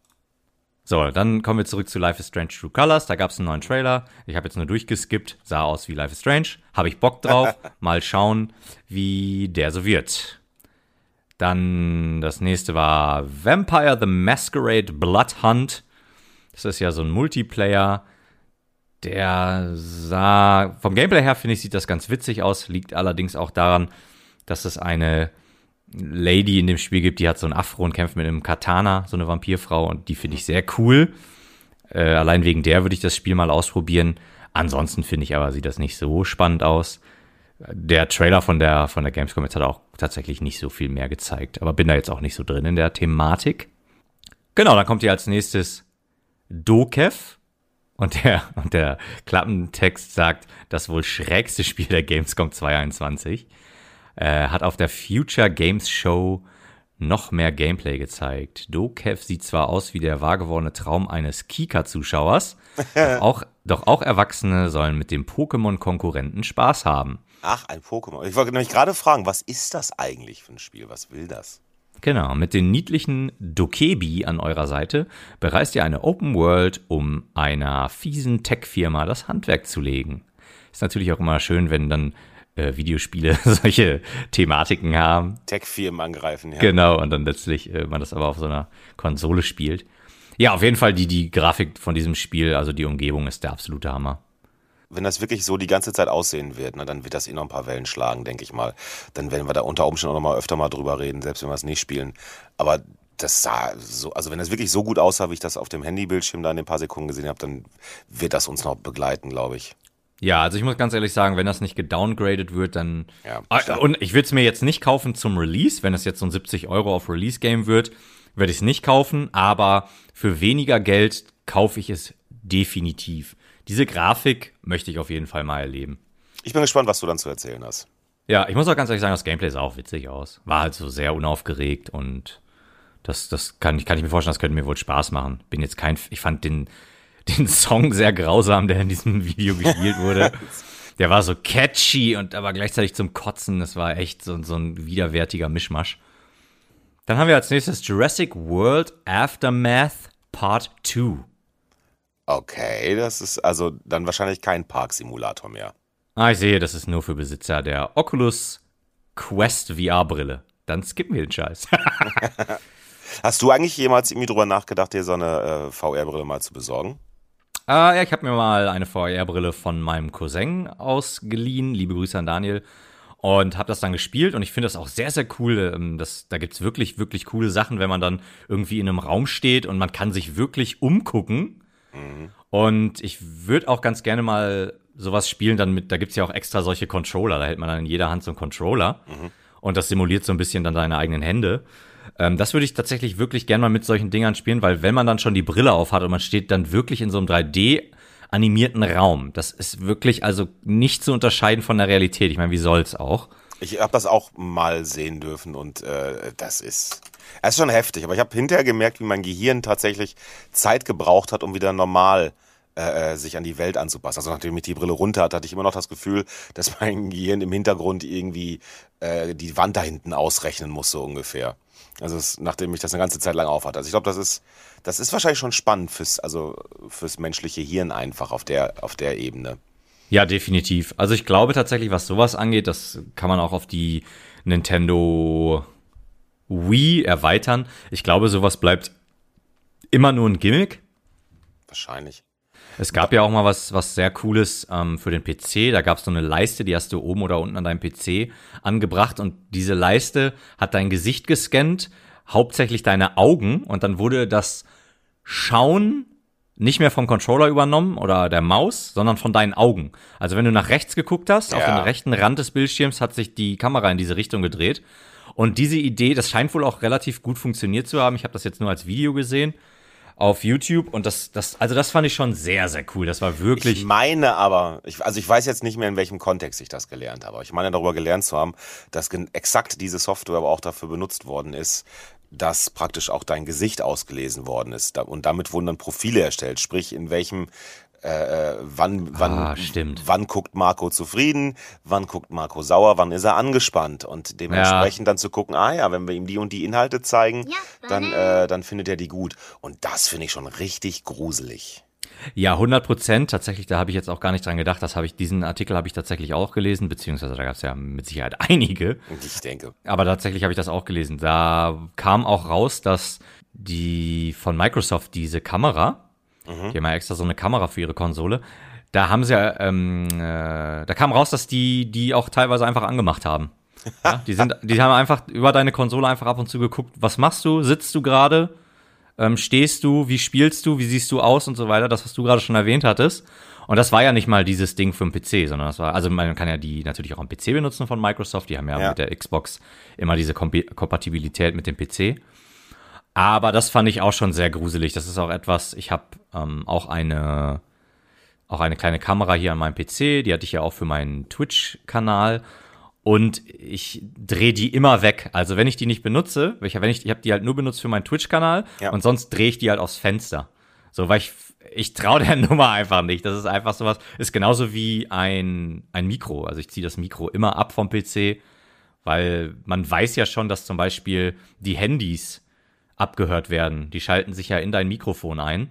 So, dann kommen wir zurück zu Life is Strange True Colors. Da gab es einen neuen Trailer. Ich habe jetzt nur durchgeskippt. Sah aus wie Life is Strange. Habe ich Bock drauf. Mal schauen, wie der so wird. Dann das nächste war Vampire the Masquerade Blood Hunt. Das ist ja so ein Multiplayer. Der sah, vom Gameplay her finde ich, sieht das ganz witzig aus. Liegt allerdings auch daran, dass es eine Lady in dem Spiel gibt, die hat so ein Afro und kämpft mit einem Katana, so eine Vampirfrau, und die finde ich sehr cool. Äh, allein wegen der würde ich das Spiel mal ausprobieren. Ansonsten finde ich aber, sieht das nicht so spannend aus. Der Trailer von der, von der Gamescom jetzt hat auch tatsächlich nicht so viel mehr gezeigt, aber bin da jetzt auch nicht so drin in der Thematik. Genau, dann kommt hier als nächstes Dokev. Und der, und der Klappentext sagt, das wohl schrägste Spiel der Gamescom 2021 äh, hat auf der Future Games Show noch mehr Gameplay gezeigt. Dokev sieht zwar aus wie der wahrgewordene Traum eines Kika-Zuschauers, doch, auch, doch auch Erwachsene sollen mit dem Pokémon-Konkurrenten Spaß haben. Ach, ein Pokémon. Ich wollte nämlich gerade fragen, was ist das eigentlich für ein Spiel? Was will das? Genau, mit den niedlichen Dokebi an eurer Seite bereist ihr eine Open World, um einer fiesen Tech-Firma das Handwerk zu legen. Ist natürlich auch immer schön, wenn dann äh, Videospiele solche Thematiken haben. Tech-Firmen angreifen, ja. Genau, und dann letztlich äh, man das aber auf so einer Konsole spielt. Ja, auf jeden Fall die, die Grafik von diesem Spiel, also die Umgebung ist der absolute Hammer. Wenn das wirklich so die ganze Zeit aussehen wird, na, dann wird das eh noch ein paar Wellen schlagen, denke ich mal. Dann werden wir da unter Umständen auch noch mal öfter mal drüber reden, selbst wenn wir es nicht spielen. Aber das sah so, also wenn das wirklich so gut aussah, wie ich das auf dem Handybildschirm da in den paar Sekunden gesehen habe, dann wird das uns noch begleiten, glaube ich. Ja, also ich muss ganz ehrlich sagen, wenn das nicht gedowngradet wird, dann. Ja, Ah, und ich würde es mir jetzt nicht kaufen zum Release. Wenn es jetzt so ein 70 Euro auf Release-Game wird, werde ich es nicht kaufen. Aber für weniger Geld kaufe ich es definitiv. Diese Grafik möchte ich auf jeden Fall mal erleben. Ich bin gespannt, was du dann zu erzählen hast. Ja, ich muss auch ganz ehrlich sagen, das Gameplay sah auch witzig aus. War halt so sehr unaufgeregt und das, das kann, ich- kann ich mir vorstellen, das könnte mir wohl Spaß machen. Bin jetzt kein, ich fand den, den Song sehr grausam, der in diesem Video gespielt wurde. Der war so catchy und aber gleichzeitig zum Kotzen. Das war echt so, so ein widerwärtiger Mischmasch. Dann haben wir als nächstes Jurassic World Aftermath Part 2. Okay, das ist also dann wahrscheinlich kein Parksimulator mehr. Ah, ich sehe, das ist nur für Besitzer der Oculus Quest VR-Brille. Dann skippen wir den Scheiß. Hast du eigentlich jemals irgendwie drüber nachgedacht, dir so eine äh, VR-Brille mal zu besorgen? Ah, ja, ich habe mir mal eine VR-Brille von meinem Cousin ausgeliehen. Liebe Grüße an Daniel. Und habe das dann gespielt und ich finde das auch sehr, sehr cool. Ähm, das, da gibt's wirklich, wirklich coole Sachen, wenn man dann irgendwie in einem Raum steht und man kann sich wirklich umgucken. Mhm. Und ich würde auch ganz gerne mal sowas spielen, dann mit, da gibt's ja auch extra solche Controller, da hält man dann in jeder Hand so einen Controller mhm. und das simuliert so ein bisschen dann deine eigenen Hände. Ähm, das würde ich tatsächlich wirklich gerne mal mit solchen Dingern spielen, weil wenn man dann schon die Brille auf hat und man steht dann wirklich in so einem 3D animierten Raum, das ist wirklich also nicht zu unterscheiden von der Realität. Ich meine, wie soll's auch? Ich habe das auch mal sehen dürfen und äh, das ist es ist schon heftig, aber ich habe hinterher gemerkt, wie mein Gehirn tatsächlich Zeit gebraucht hat, um wieder normal äh, äh, sich an die Welt anzupassen. Also nachdem ich die Brille runter hatte, hatte ich immer noch das Gefühl, dass mein Gehirn im Hintergrund irgendwie äh, die Wand da hinten ausrechnen muss, so ungefähr. Also es, nachdem ich das eine ganze Zeit lang aufhatte. Also ich glaube, das ist, das ist wahrscheinlich schon spannend fürs, also fürs menschliche Hirn einfach auf der, auf der Ebene. Ja, definitiv. Also ich glaube tatsächlich, was sowas angeht, das kann man auch auf die Nintendo Wii erweitern. Ich glaube, sowas bleibt immer nur ein Gimmick. Wahrscheinlich. Es gab ja auch mal was, was sehr Cooles ähm, für den PC. Da gab es so eine Leiste, die hast du oben oder unten an deinem PC angebracht und diese Leiste hat dein Gesicht gescannt, hauptsächlich deine Augen und dann wurde das Schauen nicht mehr vom Controller übernommen oder der Maus, sondern von deinen Augen. Also wenn du nach rechts geguckt hast, ja. auf den rechten Rand des Bildschirms hat sich die Kamera in diese Richtung gedreht. Und diese Idee, das scheint wohl auch relativ gut funktioniert zu haben. Ich habe das jetzt nur als Video gesehen auf YouTube und das, das, also das fand ich schon sehr, sehr cool. Das war wirklich. Ich meine aber, ich, also ich weiß jetzt nicht mehr, in welchem Kontext ich das gelernt habe, ich meine darüber gelernt zu haben, dass exakt diese Software aber auch dafür benutzt worden ist, dass praktisch auch dein Gesicht ausgelesen worden ist. Und damit wurden dann Profile erstellt, sprich in welchem äh, äh, wann, wann, ah, wann guckt Marco zufrieden, wann guckt Marco sauer, wann ist er angespannt und dementsprechend ja. dann zu gucken, ah ja, wenn wir ihm die und die Inhalte zeigen, ja, dann, äh, dann findet er die gut. Und das finde ich schon richtig gruselig. Ja, 100 Prozent. Tatsächlich, da habe ich jetzt auch gar nicht dran gedacht. Das habe ich, diesen Artikel habe ich tatsächlich auch gelesen, beziehungsweise da gab es ja mit Sicherheit einige. Ich denke. Aber tatsächlich habe ich das auch gelesen. Da kam auch raus, dass die von Microsoft diese Kamera, Mhm. Die haben ja extra so eine Kamera für ihre Konsole. Da haben sie ja, ähm, äh, da kam raus, dass die die auch teilweise einfach angemacht haben. Ja, die sind, die haben einfach über deine Konsole einfach ab und zu geguckt, was machst du, sitzt du gerade, ähm, stehst du, wie spielst du, wie siehst du aus und so weiter, das, was du gerade schon erwähnt hattest. Und das war ja nicht mal dieses Ding für den PC, sondern das war, also man kann ja die natürlich auch am PC benutzen von Microsoft, die haben ja, ja. mit der Xbox immer diese Kom Kompatibilität mit dem PC. Aber das fand ich auch schon sehr gruselig. Das ist auch etwas, ich habe ähm, auch eine auch eine kleine Kamera hier an meinem PC, die hatte ich ja auch für meinen Twitch-Kanal und ich drehe die immer weg. Also wenn ich die nicht benutze, ich, wenn ich, ich habe die halt nur benutzt für meinen Twitch-Kanal ja. und sonst drehe ich die halt aufs Fenster. So, weil ich, ich traue der Nummer einfach nicht. Das ist einfach sowas, ist genauso wie ein, ein Mikro. Also ich ziehe das Mikro immer ab vom PC, weil man weiß ja schon, dass zum Beispiel die Handys abgehört werden. Die schalten sich ja in dein Mikrofon ein.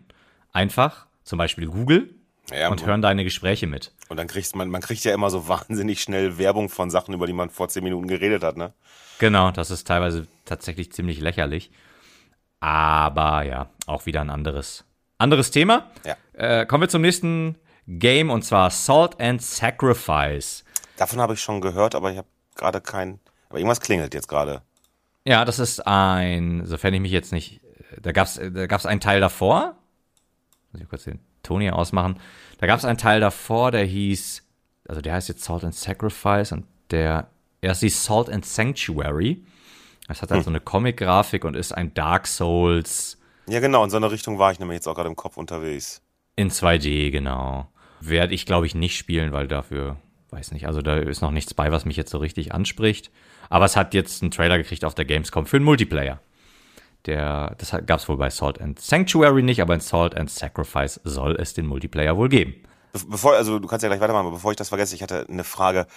Einfach, zum Beispiel Google, ja, und hören deine Gespräche mit. Und dann kriegst man, man kriegt ja immer so wahnsinnig schnell Werbung von Sachen, über die man vor zehn Minuten geredet hat, ne? Genau, das ist teilweise tatsächlich ziemlich lächerlich. Aber ja, auch wieder ein anderes, anderes Thema. Ja. Äh, kommen wir zum nächsten Game und zwar Salt and Sacrifice. Davon habe ich schon gehört, aber ich habe gerade kein. Aber irgendwas klingelt jetzt gerade. Ja, das ist ein, sofern ich mich jetzt nicht, da gab's, da gab's einen Teil davor. Muss ich kurz den Tony ausmachen. Da gab's einen Teil davor, der hieß, also der heißt jetzt Salt and Sacrifice und der erst hieß Salt and Sanctuary. Das hat halt hm. so eine Comic-Grafik und ist ein Dark Souls. Ja, genau, in so einer Richtung war ich nämlich jetzt auch gerade im Kopf unterwegs. In 2D, genau. Werde ich, glaube ich, nicht spielen, weil dafür, weiß nicht, also da ist noch nichts bei, was mich jetzt so richtig anspricht. Aber es hat jetzt einen Trailer gekriegt auf der Gamescom für einen Multiplayer. Der, das gab es wohl bei Salt and Sanctuary nicht, aber in Salt and Sacrifice soll es den Multiplayer wohl geben. Bevor, also du kannst ja gleich weitermachen, aber bevor ich das vergesse, ich hatte eine Frage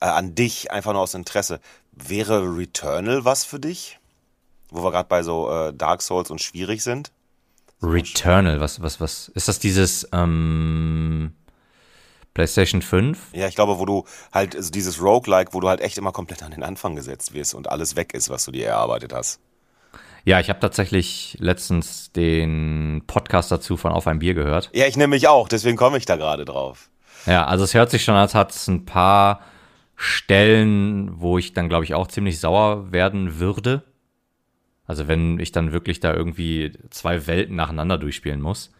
äh, an dich, einfach nur aus Interesse. Wäre Returnal was für dich? Wo wir gerade bei so äh, Dark Souls und schwierig sind? Returnal, was, was, was? Ist das dieses ähm, PlayStation 5. Ja, ich glaube, wo du halt, also dieses Roguelike, wo du halt echt immer komplett an den Anfang gesetzt wirst und alles weg ist, was du dir erarbeitet hast. Ja, ich habe tatsächlich letztens den Podcast dazu von Auf ein Bier gehört. Ja, ich nehme mich auch, deswegen komme ich da gerade drauf. Ja, also es hört sich schon, als hat es ein paar Stellen, wo ich dann, glaube ich, auch ziemlich sauer werden würde. Also wenn ich dann wirklich da irgendwie zwei Welten nacheinander durchspielen muss.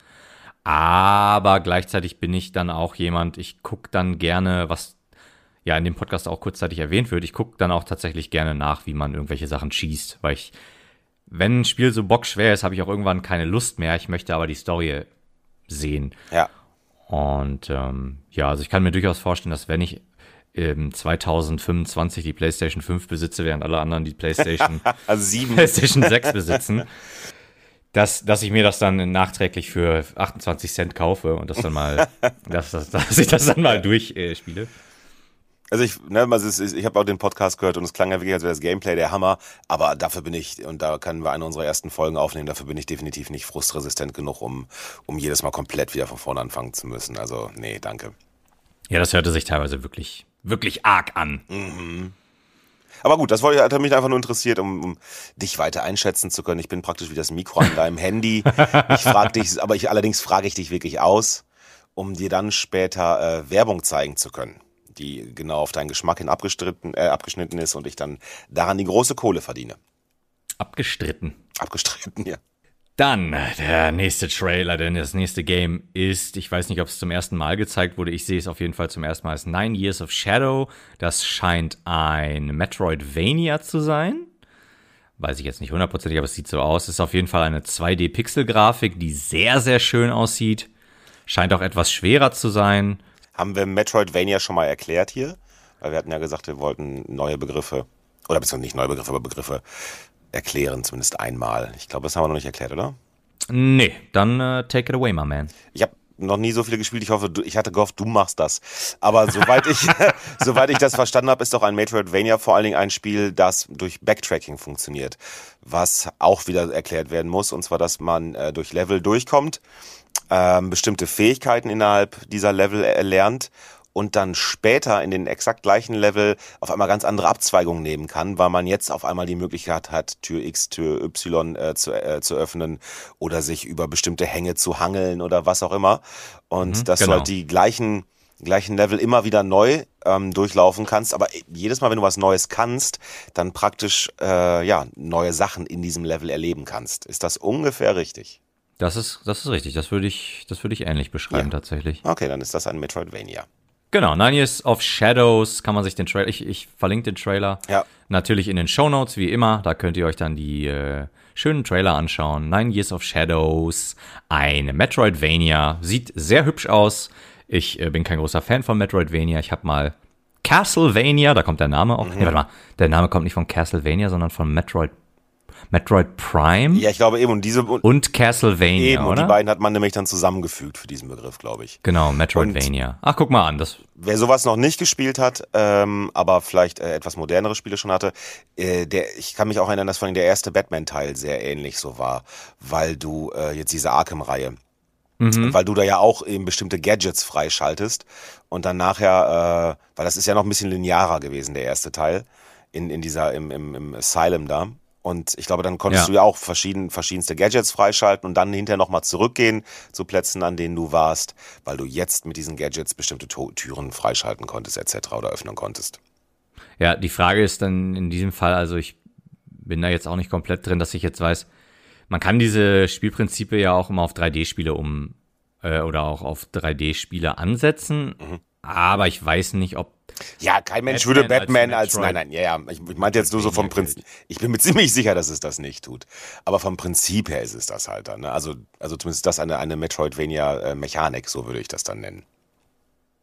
Aber gleichzeitig bin ich dann auch jemand, ich gucke dann gerne, was ja in dem Podcast auch kurzzeitig erwähnt wird, ich gucke dann auch tatsächlich gerne nach, wie man irgendwelche Sachen schießt, weil ich, wenn ein Spiel so bockschwer ist, habe ich auch irgendwann keine Lust mehr. Ich möchte aber die Story sehen. Ja. Und ähm, ja, also ich kann mir durchaus vorstellen, dass wenn ich ähm, 2025 die PlayStation 5 besitze, während alle anderen die PlayStation, Also. PlayStation 6 besitzen, dass, dass ich mir das dann nachträglich für 28 Cent kaufe und das dann mal, dass, dass, dass ich das dann mal durchspiele. Äh, spiele. Also ich, ne, also ich habe auch den Podcast gehört und es klang ja wirklich, als wäre das Gameplay der Hammer, aber dafür bin ich, und da können wir eine unserer ersten Folgen aufnehmen, dafür bin ich definitiv nicht frustresistent genug, um, um jedes Mal komplett wieder von vorne anfangen zu müssen. Also, nee, danke. ja, das hörte sich teilweise wirklich, wirklich arg an. Aber gut, das wollte, hat mich einfach nur interessiert, um, um dich weiter einschätzen zu können. Ich bin praktisch wie das Mikro an deinem Handy. Ich frage dich, aber ich allerdings frage ich dich wirklich aus, um dir dann später äh, Werbung zeigen zu können, die genau auf deinen Geschmack hin abgestritten, äh, abgeschnitten ist und ich dann daran die große Kohle verdiene. Abgestritten. Abgestritten, ja. Dann der nächste Trailer, denn das nächste Game ist, ich weiß nicht, ob es zum ersten Mal gezeigt wurde, ich sehe es auf jeden Fall zum ersten Mal, ist Nine Years of Shadow. Das scheint ein Metroidvania zu sein. Weiß ich jetzt nicht hundertprozentig, aber es sieht so aus. Ist auf jeden Fall eine 2D-Pixel-Grafik, die sehr, sehr schön aussieht. Scheint auch etwas schwerer zu sein. Haben wir Metroidvania schon mal erklärt hier? Weil wir hatten ja gesagt, wir wollten neue Begriffe, oder beziehungsweise nicht neue Begriffe, aber Begriffe erklären, zumindest einmal. Ich glaube, das haben wir noch nicht erklärt, oder? Nee, dann äh, take it away, my man. Ich habe noch nie so viele gespielt. Ich hoffe, du, ich hatte gehofft, du machst das. Aber soweit ich, soweit ich das verstanden habe, ist doch ein Metroidvania vor allen Dingen ein Spiel, das durch Backtracking funktioniert. Was auch wieder erklärt werden muss. Und zwar, dass man äh, durch Level durchkommt, ähm, bestimmte Fähigkeiten innerhalb dieser Level erlernt und dann später in den exakt gleichen Level auf einmal ganz andere Abzweigungen nehmen kann, weil man jetzt auf einmal die Möglichkeit hat, Tür X, Tür Y äh, zu, äh, zu öffnen oder sich über bestimmte Hänge zu hangeln oder was auch immer. Und Mhm, dass genau. du halt die gleichen gleichen Level immer wieder neu ähm, durchlaufen kannst, aber jedes Mal, wenn du was Neues kannst, dann praktisch äh, ja neue Sachen in diesem Level erleben kannst. Ist das ungefähr richtig? Das ist, das ist richtig. Das würde ich, das würde ich ähnlich beschreiben, Ja. tatsächlich. Okay, dann ist das ein Metroidvania. Genau, Nine Years of Shadows kann man sich den Trailer, ich, ich verlinke den Trailer Ja. natürlich in den Show Notes wie immer. Da könnt ihr euch dann die äh, schönen Trailer anschauen. Nine Years of Shadows, ein Metroidvania, sieht sehr hübsch aus. Ich äh, bin kein großer Fan von Metroidvania. Ich habe mal Castlevania, da kommt der Name auch. Nee, warte mal, der Name kommt nicht von Castlevania, sondern von Metroid, Metroid Prime Ja, ich glaube eben und diese und und Castlevania, eben und oder? die beiden hat man nämlich dann zusammengefügt für diesen Begriff, glaube ich. Genau, Metroidvania. Ach, guck mal an, das Wer sowas noch nicht gespielt hat, ähm, aber vielleicht äh, etwas modernere Spiele schon hatte, äh, der, ich kann mich auch erinnern, dass vor allem der erste Batman-Teil sehr ähnlich so war, weil du äh, jetzt diese Arkham-Reihe, weil du da ja auch eben bestimmte Gadgets freischaltest und dann nachher, äh, weil das ist ja noch ein bisschen linearer gewesen, der erste Teil, in, in dieser, im, im, im Asylum da. Und ich glaube, dann konntest Ja. du ja auch verschieden, verschiedenste Gadgets freischalten und dann hinterher nochmal zurückgehen zu Plätzen, an denen du warst, weil du jetzt mit diesen Gadgets bestimmte To- Türen freischalten konntest etc. oder öffnen konntest. Ja, die Frage ist dann in diesem Fall, also ich bin da jetzt auch nicht komplett drin, dass ich jetzt weiß, man kann diese Spielprinzipe ja auch immer auf 3D-Spiele um äh, oder auch auf 3D-Spiele ansetzen, aber ich weiß nicht, ob Ja, kein Mensch Batman würde Batman als als, nein, nein, ja, ja, ich, ich meinte jetzt nur so vom Prinzip, ich bin mir ziemlich sicher, dass es das nicht tut, aber vom Prinzip her ist es das halt dann, ne? also, also zumindest das eine, eine Metroidvania-Mechanik, so würde ich das dann nennen.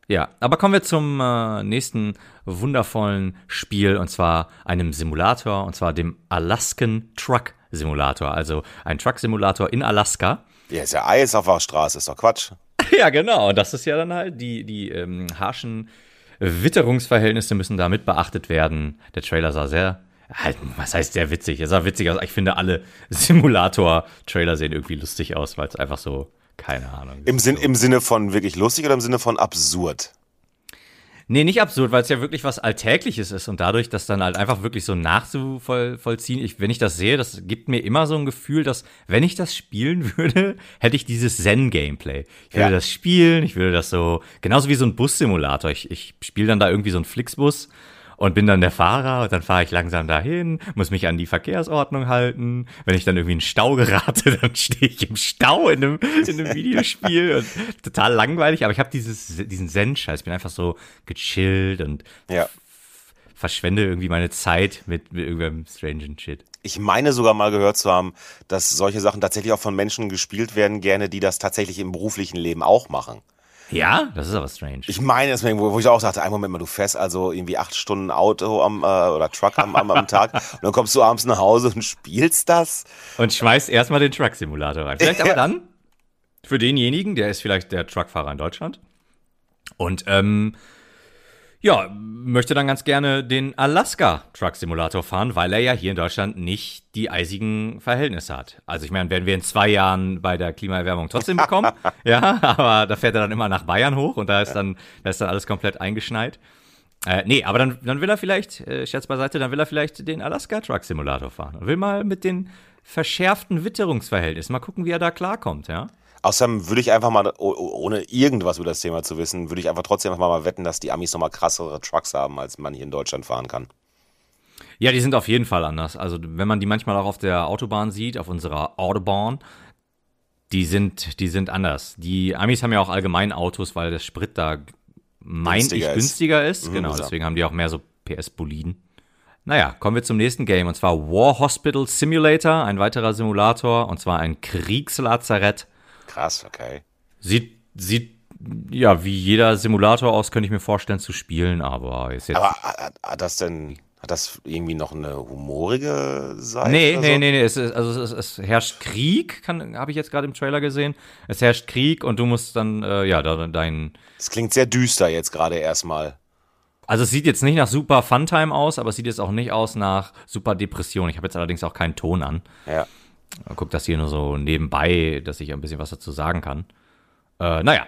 Ja, aber kommen wir zum äh, nächsten wundervollen Spiel und zwar einem Simulator und zwar dem Alaskan Truck Simulator, also ein Truck Simulator in Alaska. Ja, ist ja Eis auf der Straße, ist doch Quatsch. Ja, genau. Und das ist ja dann halt, die, die ähm, harschen Witterungsverhältnisse müssen da mit beachtet werden. Der Trailer sah sehr, halt, was heißt sehr witzig? Er sah witzig aus. Ich finde, alle Simulator-Trailer sehen irgendwie lustig aus, weil es einfach so, keine Ahnung. Im, Sinn, so. Im Sinne von wirklich lustig oder im Sinne von absurd? Nee, nicht absurd, weil es ja wirklich was Alltägliches ist und dadurch, dass dann halt einfach wirklich so nachzuvollziehen, ich, wenn ich das sehe, das gibt mir immer so ein Gefühl, dass, wenn ich das spielen würde, hätte ich dieses Zen-Gameplay. Ich würde ja. das spielen, ich würde das so, genauso wie so ein Bussimulator. Ich, ich spiele dann da irgendwie so einen Flixbus und bin dann der Fahrer und dann fahre ich langsam dahin, muss mich an die Verkehrsordnung halten. Wenn ich dann irgendwie in einen Stau gerate, dann stehe ich im Stau in einem, in einem Videospiel und total langweilig, aber ich habe dieses diesen Zen-Scheiß, bin einfach so gechillt und ja. verschwende irgendwie meine Zeit mit, mit irgendeinem strangen Shit. Ich meine sogar mal gehört zu haben, dass solche Sachen tatsächlich auch von Menschen gespielt werden, gerne, die das tatsächlich im beruflichen Leben auch machen. Ja, das ist aber strange. Ich meine, deswegen, wo, wo ich auch dachte, ein Moment mal, du fährst also irgendwie acht Stunden Auto am äh, oder Truck am, am, am Tag und dann kommst du abends nach Hause und spielst das. Und schmeißt erstmal den Truck-Simulator rein. Vielleicht aber dann für denjenigen, der ist vielleicht der Truckfahrer in Deutschland und ähm, ja, möchte dann ganz gerne den Alaska Truck Simulator fahren, weil er ja hier in Deutschland nicht die eisigen Verhältnisse hat. Also ich meine, werden wir in zwei Jahren bei der Klimaerwärmung trotzdem bekommen, ja, aber da fährt er dann immer nach Bayern hoch und da ist dann, da ist dann alles komplett eingeschneit. Äh, nee, aber dann, dann will er vielleicht, äh, Scherz beiseite, dann will er vielleicht den Alaska Truck Simulator fahren und will mal mit den verschärften Witterungsverhältnissen mal gucken, wie er da klarkommt, ja. Außerdem würde ich einfach mal, ohne irgendwas über das Thema zu wissen, würde ich einfach trotzdem einfach mal wetten, dass die Amis nochmal krassere Trucks haben, als man hier in Deutschland fahren kann. Ja, die sind auf jeden Fall anders. Also wenn man die manchmal auch auf der Autobahn sieht, auf unserer Autobahn, die sind, die sind anders. Die Amis haben ja auch allgemein Autos, weil der Sprit da meint ich günstiger ist. Mhm, genau, deswegen haben die auch mehr so PS-Boliden. Naja, kommen wir zum nächsten Game und zwar War Hospital Simulator, ein weiterer Simulator und zwar ein Kriegslazarett Krass, okay. Sieht, sieht ja wie jeder Simulator aus, könnte ich mir vorstellen zu spielen, aber ist jetzt. Aber hat, hat das denn hat das irgendwie noch eine humorige Seite? Nee, nee, so? nee, nee. Es, ist, also es, es herrscht Krieg, habe ich jetzt gerade im Trailer gesehen. Es herrscht Krieg und du musst dann, äh, ja, da, dein. Es klingt sehr düster jetzt gerade erstmal. Also es sieht jetzt nicht nach super Funtime aus, aber es sieht jetzt auch nicht aus nach super Depression. Ich habe jetzt allerdings auch keinen Ton an. Ja. Guck das hier nur so nebenbei, dass ich ein bisschen was dazu sagen kann. Äh, naja,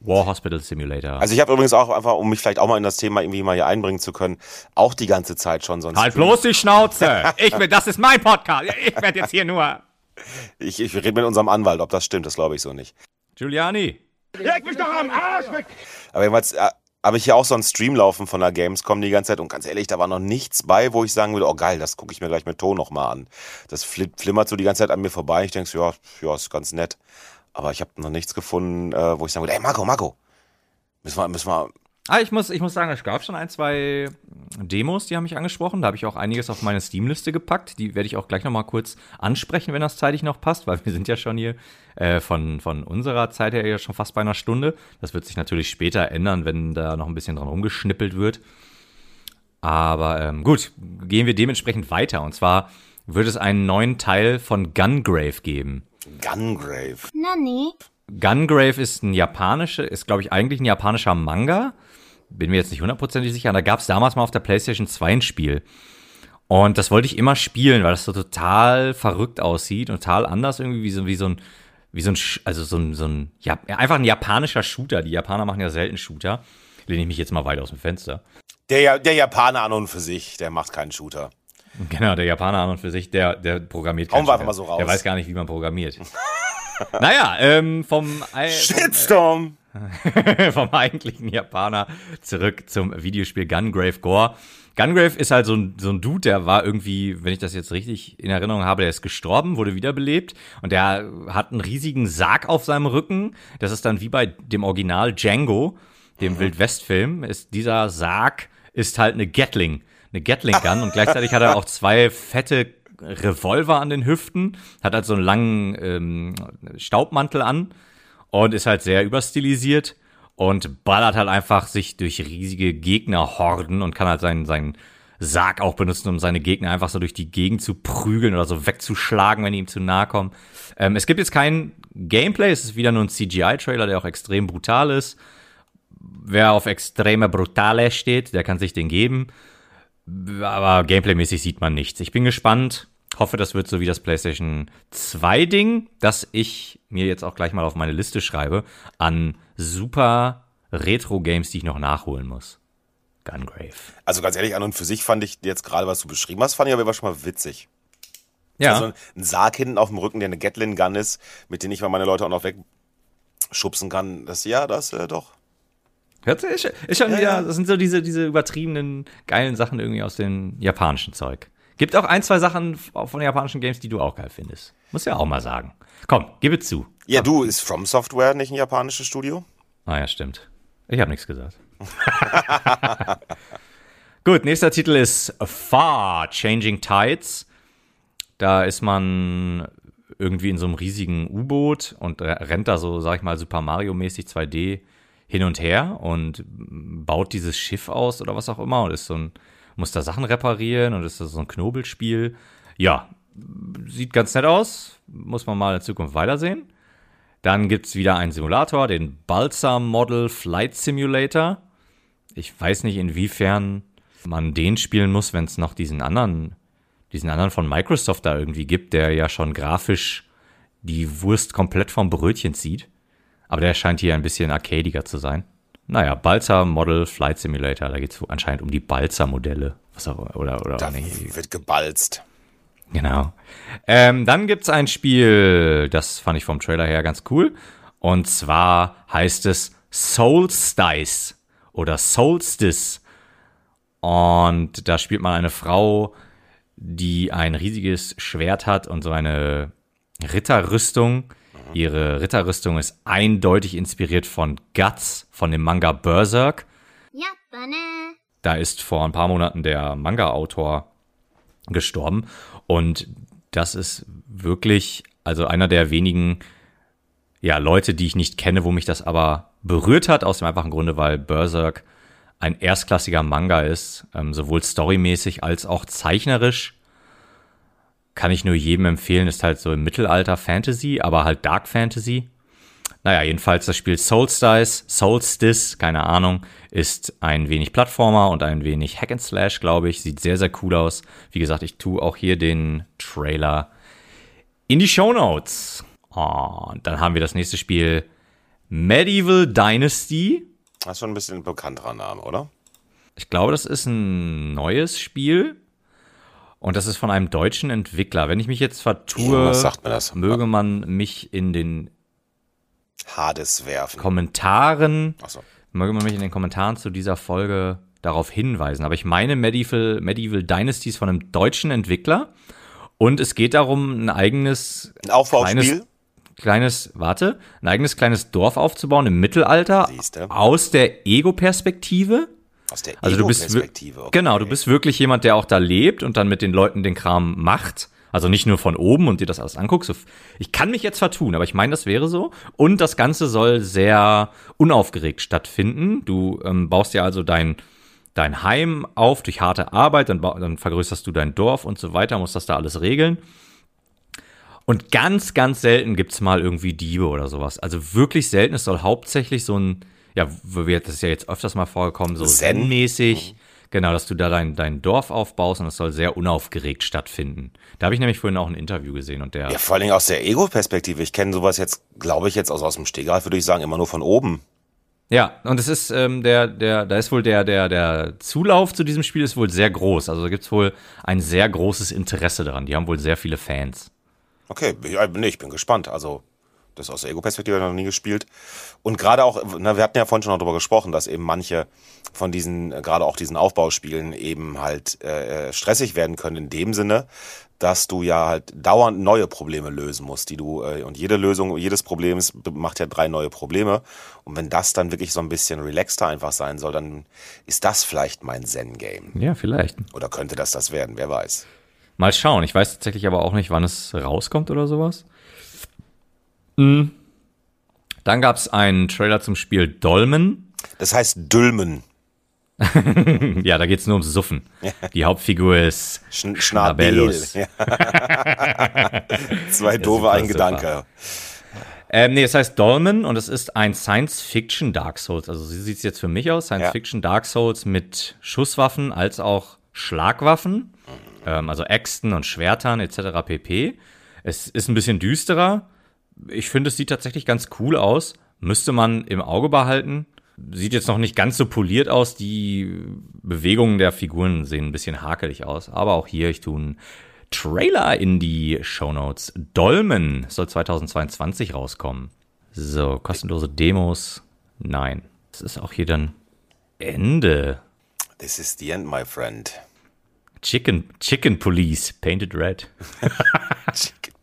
War Hospital Simulator. Also ich habe übrigens auch einfach, um mich vielleicht auch mal in das Thema irgendwie mal hier einbringen zu können, auch die ganze Zeit schon sonst. Halt bloß die Schnauze! ich will, das ist mein Podcast. Ich werde jetzt hier nur. Ich, ich rede mit unserem Anwalt, ob das stimmt, das glaube ich so nicht. Giuliani. Leg mich doch am Arsch weg! Aber jedenfalls, äh, habe ich hier auch so einen Stream laufen von der Gamescom die ganze Zeit und ganz ehrlich, da war noch nichts bei, wo ich sagen würde, oh geil, das gucke ich mir gleich mit Ton nochmal an. Das flimmert so die ganze Zeit an mir vorbei. Ich denke ja, ja, ist ganz nett. Aber ich habe noch nichts gefunden, äh, wo ich sagen würde, ey Marco, Marco, müssen wir, müssen wir, Ah, ich muss, ich muss sagen, es gab schon ein, zwei Demos, die haben mich angesprochen. Da habe ich auch einiges auf meine Steam-Liste gepackt. Die werde ich auch gleich nochmal kurz ansprechen, wenn das zeitlich noch passt, weil wir sind ja schon hier äh, von, von unserer Zeit her ja schon fast bei einer Stunde. Das wird sich natürlich später ändern, wenn da noch ein bisschen dran rumgeschnippelt wird. Aber ähm, gut, gehen wir dementsprechend weiter. Und zwar wird es einen neuen Teil von Gungrave geben. Gungrave? Nani? Gungrave ist ein japanischer, ist glaube ich eigentlich ein japanischer Manga bin mir jetzt nicht hundertprozentig sicher. Da gab es damals mal auf der PlayStation 2 ein Spiel. Und das wollte ich immer spielen, weil das so total verrückt aussieht und total anders irgendwie wie so, wie so ein, wie so ein, also so ein, so ein, ja, einfach ein japanischer Shooter. Die Japaner machen ja selten Shooter. Lehne ich mich jetzt mal weit aus dem Fenster. Der, der Japaner an und für sich, der macht keinen Shooter. Genau, der Japaner an und für sich, der, der programmiert keinen Shooter. einfach mal so raus. Der weiß gar nicht, wie man programmiert. naja, ähm, vom... Äh, Shitstorm! vom eigentlichen Japaner zurück zum Videospiel Gungrave Gore. Gungrave ist halt so ein, so ein Dude, der war irgendwie, wenn ich das jetzt richtig in Erinnerung habe, der ist gestorben, wurde wiederbelebt und der hat einen riesigen Sarg auf seinem Rücken. Das ist dann wie bei dem Original Django, dem mhm. Wildwest-Film, ist dieser Sarg ist halt eine Gatling, eine Gatling Gun und gleichzeitig hat er auch zwei fette Revolver an den Hüften, hat halt so einen langen ähm, Staubmantel an und ist halt sehr überstilisiert und ballert halt einfach sich durch riesige Gegnerhorden und kann halt seinen, seinen Sarg auch benutzen, um seine Gegner einfach so durch die Gegend zu prügeln oder so wegzuschlagen, wenn die ihm zu nahe kommen. Ähm, es gibt jetzt kein Gameplay, es ist wieder nur ein CGI-Trailer, der auch extrem brutal ist. Wer auf extreme Brutale steht, der kann sich den geben. Aber Gameplay-mäßig sieht man nichts. Ich bin gespannt hoffe, das wird so wie das PlayStation 2 Ding, das ich mir jetzt auch gleich mal auf meine Liste schreibe, an super Retro-Games, die ich noch nachholen muss. Gungrave. Also ganz ehrlich, an und für sich fand ich jetzt gerade, was du beschrieben hast, fand ich aber schon mal witzig. Ja, Also ein Sarg hinten auf dem Rücken, der eine Gatlin Gun ist, mit dem ich mal meine Leute auch noch wegschubsen kann. Das ja, das äh, doch. Hört sich, ist, schon Ja, wieder, das sind so diese, diese übertriebenen, geilen Sachen irgendwie aus dem japanischen Zeug. Gibt auch ein, zwei Sachen von japanischen Games, die du auch geil findest. Muss ja auch mal sagen. Komm, gib es zu. Ja, du, ist From Software nicht ein japanisches Studio? Ah ja, stimmt. Ich habe nichts gesagt. Gut, nächster Titel ist Far Changing Tides. Da ist man irgendwie in so einem riesigen U-Boot und rennt da so, sag ich mal, Super Mario-mäßig 2D hin und her und baut dieses Schiff aus oder was auch immer und ist so ein, muss da Sachen reparieren und ist so ein Knobelspiel. Ja, sieht ganz nett aus. Muss man mal in Zukunft weitersehen. Dann gibt's wieder einen Simulator, den Balsam Model Flight Simulator. Ich weiß nicht, inwiefern man den spielen muss, wenn es noch diesen anderen, diesen anderen von Microsoft da irgendwie gibt, der ja schon grafisch die Wurst komplett vom Brötchen zieht. Aber der scheint hier ein bisschen arcadiger zu sein. Naja, Balsa Model Flight Simulator, da geht's anscheinend um die Balsa-Modelle. Was auch, oder, oder, Da nee, wird gebalzt. Genau. Ähm, dann gibt's ein Spiel, das fand ich vom Trailer her ganz cool. Und zwar heißt es Solstice oder Solstice. Und da spielt man eine Frau, die ein riesiges Schwert hat und so eine Ritterrüstung. Ihre Ritterrüstung ist eindeutig inspiriert von Guts, von dem Manga Berserk. Ja, da ist vor ein paar Monaten der Manga-Autor gestorben. Und das ist wirklich, also einer der wenigen ja, Leute, die ich nicht kenne, wo mich das aber berührt hat, aus dem einfachen Grunde, weil Berserk ein erstklassiger Manga ist, ähm, sowohl storymäßig als auch zeichnerisch. Kann ich nur jedem empfehlen, ist halt so im Mittelalter Fantasy, aber halt Dark Fantasy. Naja, jedenfalls das Spiel Solstice, Solstice, keine Ahnung, ist ein wenig Plattformer und ein wenig Hack and Slash, glaube ich. Sieht sehr, sehr cool aus. Wie gesagt, ich tue auch hier den Trailer in die Show Notes. Und dann haben wir das nächste Spiel Medieval Dynasty. Das ist schon ein bisschen ein bekannterer Name, oder? Ich glaube, das ist ein neues Spiel. Und das ist von einem deutschen Entwickler. Wenn ich mich jetzt vertue, mir das? möge man mich in den Hades werfen. Kommentaren Achso. möge man mich in den Kommentaren zu dieser Folge darauf hinweisen. Aber ich meine Medieval, Medieval Dynasties von einem deutschen Entwickler. Und es geht darum, ein eigenes Ein Aufbauspiel? kleines, kleines, warte, ein eigenes kleines Dorf aufzubauen im Mittelalter Siehste. aus der Ego-Perspektive. Aus der Also du bist okay. genau, du bist wirklich jemand, der auch da lebt und dann mit den Leuten den Kram macht. Also nicht nur von oben und dir das alles anguckst. Ich kann mich jetzt vertun, aber ich meine, das wäre so. Und das Ganze soll sehr unaufgeregt stattfinden. Du ähm, baust ja also dein dein Heim auf durch harte Arbeit, dann, dann vergrößerst du dein Dorf und so weiter, musst das da alles regeln. Und ganz, ganz selten gibt's mal irgendwie Diebe oder sowas. Also wirklich selten. Es soll hauptsächlich so ein, ja, das ist ja jetzt öfters mal vorgekommen, so Zen. Zen-mäßig. Genau, dass du da dein, dein Dorf aufbaust und es soll sehr unaufgeregt stattfinden. Da habe ich nämlich vorhin auch ein Interview gesehen und der, Ja, vor allen Dingen aus der Ego-Perspektive. Ich kenne sowas jetzt, glaube ich, jetzt aus, aus dem Stegreif, würde ich sagen, immer nur von oben. Ja, und es ist ähm, der, der, da ist wohl der, der, der Zulauf zu diesem Spiel ist wohl sehr groß. Also da gibt's wohl ein sehr großes Interesse daran. Die haben wohl sehr viele Fans. Okay, ja, nee, ich bin gespannt. Also, das aus der Ego-Perspektive noch nie gespielt. Und gerade auch, na, wir hatten ja vorhin schon noch darüber gesprochen, dass eben manche von diesen, äh, gerade auch diesen Aufbauspielen eben halt äh, stressig werden können in dem Sinne, dass du ja halt dauernd neue Probleme lösen musst, die du, äh, und jede Lösung, jedes Problems macht ja drei neue Probleme. Und wenn das dann wirklich so ein bisschen relaxter einfach sein soll, dann ist das vielleicht mein Zen-Game. Ja, vielleicht. Oder könnte das das werden, wer weiß. Mal schauen. Ich weiß tatsächlich aber auch nicht, wann es rauskommt oder sowas. Mhm. Dann gab's einen Trailer zum Spiel Dolmen. Das heißt Dülmen. Ja, da geht's nur ums Suffen. Die Hauptfigur ist Schnabel. Schnabellus. Ja. Zwei doofe ein Gedanke. Ähm, nee, es heißt Dolmen und es ist ein Science-Fiction Dark Souls. Also so sieht's jetzt für mich aus. Science-Fiction Dark Souls mit Schusswaffen als auch Schlagwaffen. Ähm, also Äxten und Schwertern etc. pp. Es ist ein bisschen düsterer. Ich finde, es sieht tatsächlich ganz cool aus. Müsste man im Auge behalten. Sieht jetzt noch nicht ganz so poliert aus. Die Bewegungen der Figuren sehen ein bisschen hakelig aus. Aber auch hier, ich tue einen Trailer in die Shownotes. Dolmen soll 2022 rauskommen. So, kostenlose Demos. Nein. Das ist auch hier dann Ende. This is the end, my friend. Chicken, Chicken Police, painted red. Chicken Police.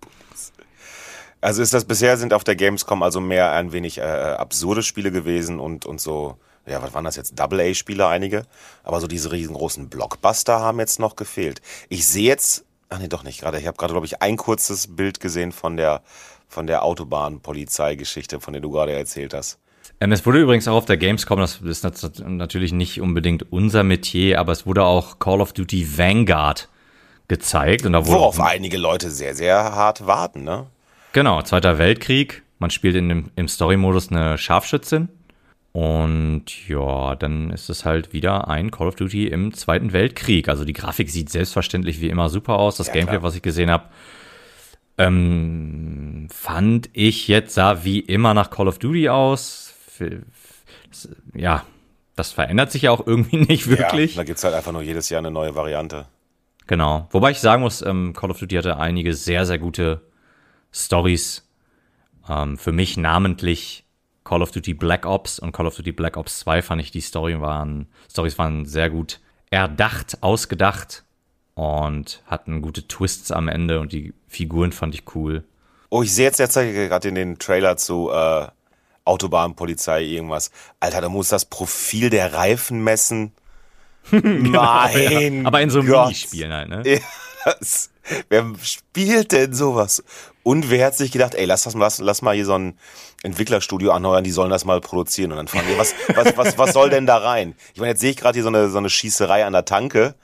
Also ist das bisher sind auf der Gamescom also mehr ein wenig äh, absurde Spiele gewesen und, und so, ja, was waren das jetzt? Double-A-Spiele einige. Aber so diese riesengroßen Blockbuster haben jetzt noch gefehlt. Ich sehe jetzt, ach nee, doch nicht gerade. Ich habe gerade, glaube ich, ein kurzes Bild gesehen von der, von der Autobahnpolizeigeschichte, von der du gerade erzählt hast. Ähm, es wurde übrigens auch auf der Gamescom, das ist natürlich nicht unbedingt unser Metier, aber es wurde auch Call of Duty Vanguard gezeigt. Und da wurde Worauf einige Leute sehr, sehr hart warten, ne? Genau, Zweiter Weltkrieg. Man spielt in dem, im Story-Modus eine Scharfschützin. Und ja, dann ist es halt wieder ein Call of Duty im Zweiten Weltkrieg. Also die Grafik sieht selbstverständlich wie immer super aus. Das ja, Gameplay, klar. was ich gesehen habe, ähm, fand ich jetzt sah wie immer nach Call of Duty aus. Ja, das verändert sich ja auch irgendwie nicht wirklich. Ja, da gibt's halt einfach nur jedes Jahr eine neue Variante. Genau. Wobei ich sagen muss, ähm, Call of Duty hatte einige sehr, sehr gute Stories. Ähm, für mich namentlich Call of Duty Black Ops und Call of Duty Black Ops 2 fand ich die Story waren, Stories waren sehr gut erdacht, ausgedacht und hatten gute Twists am Ende und die Figuren fand ich cool. Oh, ich sehe jetzt derzeit gerade in den Trailer zu äh, Autobahnpolizei irgendwas. Alter, da muss das Profil der Reifen messen. genau, mein ja. Aber in so einem Minispielen halt, ne? Ja, das, wer spielt denn sowas? Und wer hat sich gedacht, ey, lass das mal, lass, lass mal hier so ein Entwicklerstudio anheuern, die sollen das mal produzieren. Und dann fragen die, was, was, was, was soll denn da rein? Ich meine, jetzt sehe ich gerade hier so eine, so eine Schießerei an der Tanke.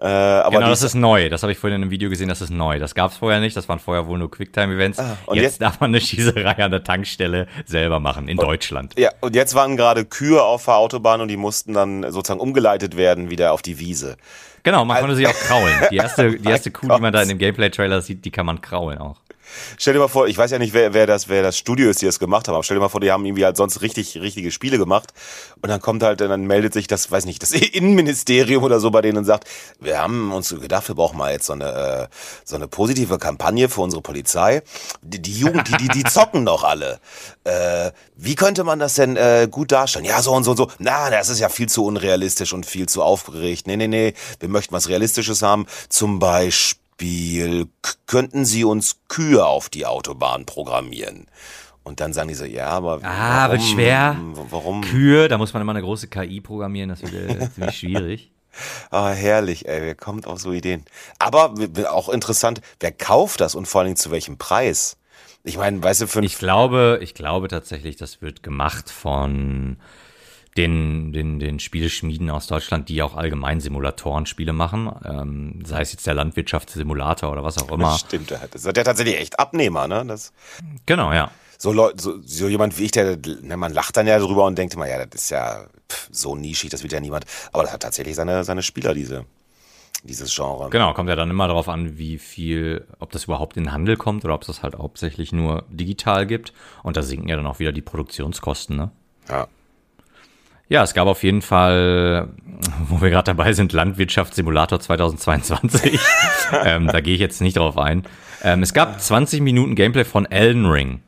Äh, aber genau, das ist neu. Das habe ich vorhin in einem Video gesehen, das ist neu. Das gab es vorher nicht. Das waren vorher wohl nur Quicktime-Events. Ah, und jetzt, jetzt, darf man eine Schießerei an der Tankstelle selber machen, in und, Deutschland. Ja, und jetzt waren gerade Kühe auf der Autobahn und die mussten dann sozusagen umgeleitet werden wieder auf die Wiese. Genau, man konnte sie auch kraulen. Die erste, die erste Kuh, die man da in dem Gameplay-Trailer sieht, die kann man kraulen auch. Stell dir mal vor, ich weiß ja nicht, wer, wer, das, wer das Studio ist, die das gemacht haben, aber stell dir mal vor, die haben irgendwie halt sonst richtig, richtige Spiele gemacht und dann kommt halt, dann meldet sich das, weiß nicht, das Innenministerium oder so bei denen und sagt, wir haben uns gedacht, wir brauchen mal jetzt so eine, äh, so eine positive Kampagne für unsere Polizei. Die, die Jugend, die, die, die zocken doch alle. Äh, wie könnte man das denn äh, gut darstellen? Ja, so und so und so. Na, das ist ja viel zu unrealistisch und viel zu aufgeregt. Nee, nee, nee, wir möchten was Realistisches haben. Zum Beispiel Beispiel, könnten Sie uns Kühe auf die Autobahn programmieren? Und dann sagen die so, ja, aber ah, warum, wird schwer. Warum? Kühe, da muss man immer eine große KI programmieren, das wird äh, ziemlich schwierig. Ah, herrlich, ey, wer kommt auf so Ideen? Aber auch interessant, wer kauft das und vor allen Dingen zu welchem Preis? Ich meine, weißt du, für Ich glaube, ich glaube tatsächlich, das wird gemacht von den, den, den Spieleschmieden aus Deutschland, die auch allgemein Simulatoren-Spiele machen, ähm, sei es jetzt der Landwirtschaftssimulator oder was auch immer. Das stimmt, das ist ja tatsächlich echt Abnehmer, ne? Das genau, ja. So, Leute, so, so jemand wie ich, der, ne, man lacht dann ja drüber und denkt immer, ja, das ist ja pff, so nischig, das wird ja niemand. Aber das hat tatsächlich seine, seine Spieler, diese, dieses Genre. Genau, kommt ja dann immer darauf an, wie viel, ob das überhaupt in den Handel kommt oder ob es das halt hauptsächlich nur digital gibt. Und da sinken ja dann auch wieder die Produktionskosten, ne? Ja. Ja, es gab auf jeden Fall, wo wir gerade dabei sind, Landwirtschaftssimulator 2022. ähm, da gehe ich jetzt nicht drauf ein. Ähm, es gab 20 Minuten Gameplay von Elden Ring,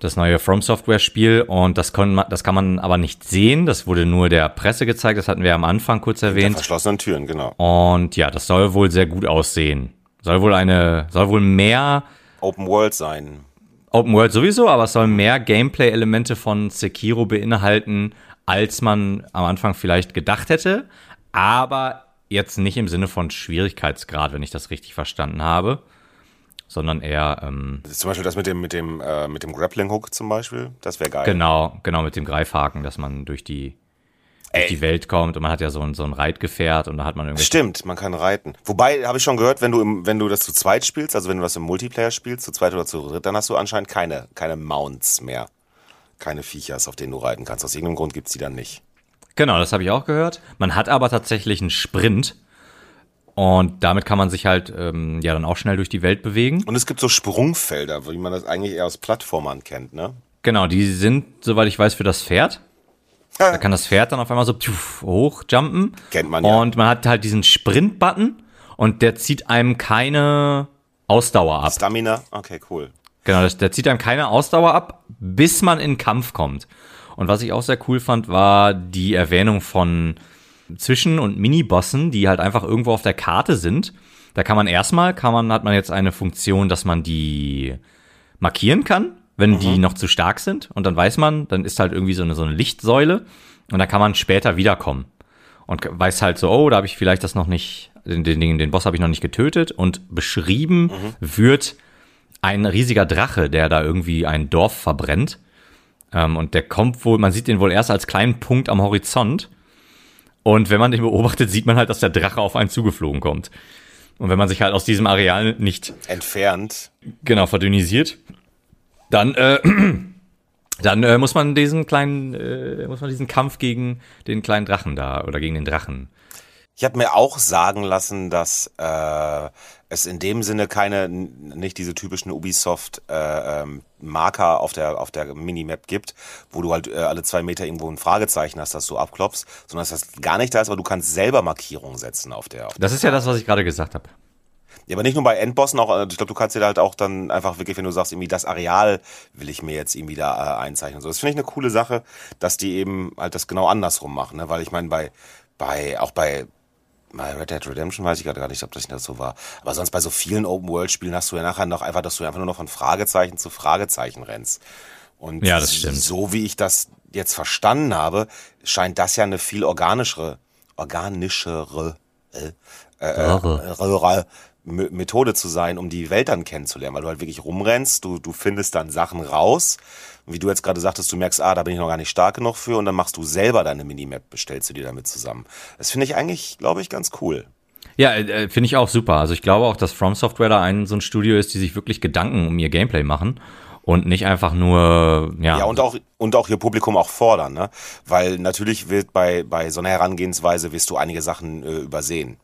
das neue From Software Spiel, und das, kann man, das kann man aber nicht sehen. Das wurde nur der Presse gezeigt. Das hatten wir am Anfang kurz erwähnt. Hinter verschlossenen Türen, genau. Und ja, das soll wohl sehr gut aussehen. Soll wohl eine, soll wohl mehr Open World sein. Open World sowieso, aber es soll mehr Gameplay-Elemente von Sekiro beinhalten als man am Anfang vielleicht gedacht hätte, aber jetzt nicht im Sinne von Schwierigkeitsgrad, wenn ich das richtig verstanden habe, sondern eher ähm, zum Beispiel das mit dem mit dem äh, mit dem Grappling Hook zum Beispiel, das wäre geil. Genau, genau mit dem Greifhaken, dass man durch die durch die Welt kommt und man hat ja so ein, so ein Reitgefährt und da hat man irgendwie. Stimmt, man kann reiten. Wobei, habe ich schon gehört, wenn du, im, wenn du das zu zweit spielst, also wenn du das im Multiplayer spielst, zu zweit oder zu dritt, dann hast du anscheinend keine, keine Mounts mehr keine Viechers, auf denen du reiten kannst. Aus irgendeinem Grund gibt es die dann nicht. Genau, das habe ich auch gehört. Man hat aber tatsächlich einen Sprint. Und damit kann man sich halt ähm, ja dann auch schnell durch die Welt bewegen. Und es gibt so Sprungfelder, wie man das eigentlich eher aus Plattformern kennt, ne? Genau, die sind, soweit ich weiß, für das Pferd. Da kann das Pferd dann auf einmal so hochjumpen. Kennt man ja. Und man hat halt diesen Sprint-Button und der zieht einem keine Ausdauer ab. Stamina? Okay, cool. Genau, das, der zieht einem keine Ausdauer ab, bis man in Kampf kommt. Und was ich auch sehr cool fand, war die Erwähnung von Zwischen- und Mini-Bossen, die halt einfach irgendwo auf der Karte sind. Da kann man erstmal, kann man, hat man jetzt eine Funktion, dass man die markieren kann, wenn die noch zu stark sind. Und dann weiß man, dann ist halt irgendwie so eine, so eine Lichtsäule. Und dann kann man später wiederkommen. Und weiß halt so, oh, da habe ich vielleicht das noch nicht, den, den, den Boss habe ich noch nicht getötet. Und beschrieben wird ein riesiger Drache, der da irgendwie ein Dorf verbrennt. Ähm, und der kommt wohl, man sieht den wohl erst als kleinen Punkt am Horizont. Und wenn man den beobachtet, sieht man halt, dass der Drache auf einen zugeflogen kommt. Und wenn man sich halt aus diesem Areal nicht Entfernt. genau verdünnisiert, dann äh, dann äh, muss man diesen kleinen äh, muss man diesen Kampf gegen den kleinen Drachen da oder gegen den Drachen. Ich habe mir auch sagen lassen, dass äh, es in dem Sinne keine, nicht diese typischen Ubisoft-Marker auf der auf der Minimap gibt, wo du halt äh, alle zwei Meter irgendwo ein Fragezeichen hast, das du abklopfst, sondern dass das gar nicht da ist, aber du kannst selber Markierungen setzen auf der. Auf Das ist ja das, was ich gerade gesagt habe. Ja, aber nicht nur bei Endbossen, auch, äh, ich glaube, du kannst dir halt auch dann einfach wirklich, wenn du sagst, irgendwie das Areal will ich mir jetzt irgendwie da äh, einzeichnen. So, das finde ich eine coole Sache, dass die eben halt das genau andersrum machen, ne? Weil ich meine, bei, bei, auch bei, bei Red Dead Redemption weiß ich gerade gar nicht, ob das nicht so war. Aber sonst bei so vielen Open-World-Spielen hast du ja nachher noch einfach, dass du einfach nur noch von Fragezeichen zu Fragezeichen rennst. Und Ja, das stimmt. so wie ich das jetzt verstanden habe, scheint das ja eine viel organischere, organischere, äh, äh, M- Methode zu sein, um die Welt dann kennenzulernen, weil du halt wirklich rumrennst, du, du findest dann Sachen raus. Wie du jetzt gerade sagtest, du merkst, ah, da bin ich noch gar nicht stark genug für und dann machst du selber deine Minimap, bestellst du dir damit zusammen. Das finde ich eigentlich, glaube ich, ganz cool. Ja, äh, finde ich auch super. Also ich glaube auch, dass From Software da ein so ein Studio ist, die sich wirklich Gedanken um ihr Gameplay machen und nicht einfach nur ja, Ja, und auch, und auch ihr Publikum auch fordern, ne? Weil natürlich wird bei, bei so einer Herangehensweise wirst du einige Sachen äh, übersehen.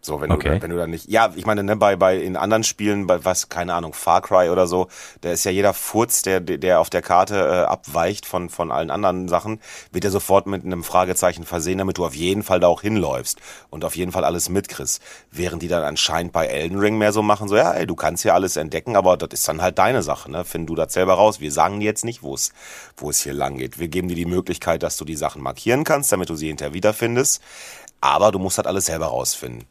So, wenn Okay. du, wenn du dann nicht, ja, ich meine, ne, bei, bei, in anderen Spielen, bei was, keine Ahnung, Far Cry oder so, da ist ja jeder Furz, der, der auf der Karte äh, abweicht von, von allen anderen Sachen, wird ja sofort mit einem Fragezeichen versehen, damit du auf jeden Fall da auch hinläufst und auf jeden Fall alles mitkriegst. Während die dann anscheinend bei Elden Ring mehr so machen, so, ja, ey, du kannst hier alles entdecken, aber das ist dann halt deine Sache, ne? Find du das selber raus. Wir sagen dir jetzt nicht, wo es, wo es hier lang geht. Wir geben dir die Möglichkeit, dass du die Sachen markieren kannst, damit du sie hinterher wiederfindest. Aber du musst halt alles selber rausfinden.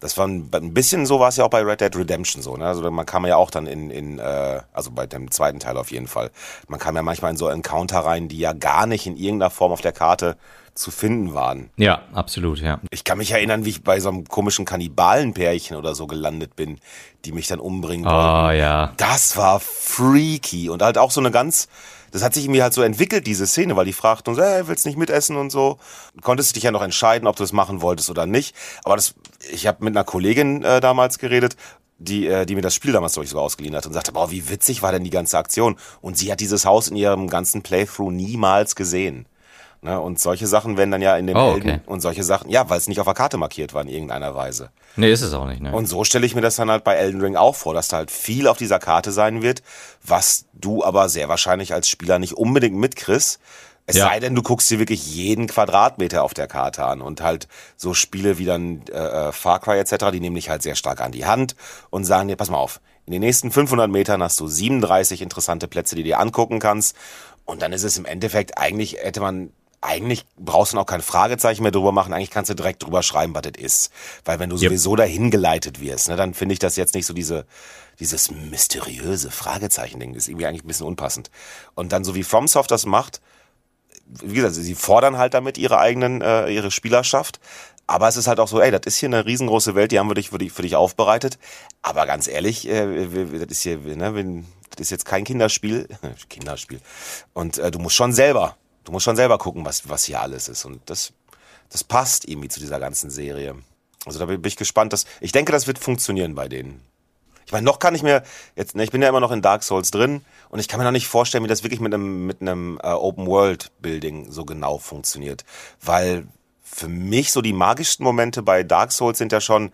Das war ein, ein bisschen so war es ja auch bei Red Dead Redemption so. Ne? Also man kam ja auch dann in, in äh, also bei dem zweiten Teil auf jeden Fall. Man kam ja manchmal in so Encounter rein, die ja gar nicht in irgendeiner Form auf der Karte zu finden waren. ja, absolut, ja. Ich kann mich erinnern, wie ich bei so einem komischen Kannibalenpärchen oder so gelandet bin, die mich dann umbringen wollten. Oh ja. Das war freaky und halt auch so eine ganz, das hat sich irgendwie halt so entwickelt, diese Szene, weil die fragten uns, hey, willst nicht mitessen und so. Du konntest dich ja noch entscheiden, ob du es machen wolltest oder nicht. Aber das, ich habe mit einer Kollegin äh, damals geredet, die, äh, die mir das Spiel damals durch so ausgeliehen hat und sagte, boah, wie witzig war denn die ganze Aktion. Und sie hat dieses Haus in ihrem ganzen Playthrough niemals gesehen. Ne? Und solche Sachen werden dann ja in den Oh, Helden okay. und solche Sachen, ja, weil es nicht auf der Karte markiert war in irgendeiner Weise. Nee, ist es auch nicht, ne? Und so stelle ich mir das dann halt bei Elden Ring auch vor, dass da halt viel auf dieser Karte sein wird, was du aber sehr wahrscheinlich als Spieler nicht unbedingt mitkriegst. Es Ja. sei denn, du guckst dir wirklich jeden Quadratmeter auf der Karte an und halt so Spiele wie dann äh, äh, Far Cry etc., die nehmen dich halt sehr stark an die Hand und sagen dir, pass mal auf, in den nächsten 500 Metern hast du 37 interessante Plätze, die du dir angucken kannst und dann ist es im Endeffekt eigentlich, hätte man eigentlich brauchst du noch kein Fragezeichen mehr drüber machen, eigentlich kannst du direkt drüber schreiben, was das ist. Weil wenn du Yep. sowieso dahin geleitet wirst, ne, dann finde ich das jetzt nicht so diese, dieses mysteriöse Fragezeichen-Ding, ist irgendwie eigentlich ein bisschen unpassend. Und dann so wie FromSoft das macht, wie gesagt, sie fordern halt damit ihre eigenen, äh, ihre Spielerschaft. Aber es ist halt auch so, ey, das ist hier eine riesengroße Welt, die haben wir dich für dich, für dich aufbereitet. Aber ganz ehrlich, äh, das ist hier, ne, das ist jetzt kein Kinderspiel, Kinderspiel. Und äh, du musst schon selber, du musst schon selber gucken, was, was hier alles ist. Und das, das passt irgendwie zu dieser ganzen Serie. Also da bin ich gespannt, dass, ich denke, das wird funktionieren bei denen. Ich meine, noch kann ich mir jetzt, ne, ich bin ja immer noch in Dark Souls drin und ich kann mir noch nicht vorstellen, wie das wirklich mit einem mit einem äh, Open World Building so genau funktioniert, weil für mich so die magischsten Momente bei Dark Souls sind ja schon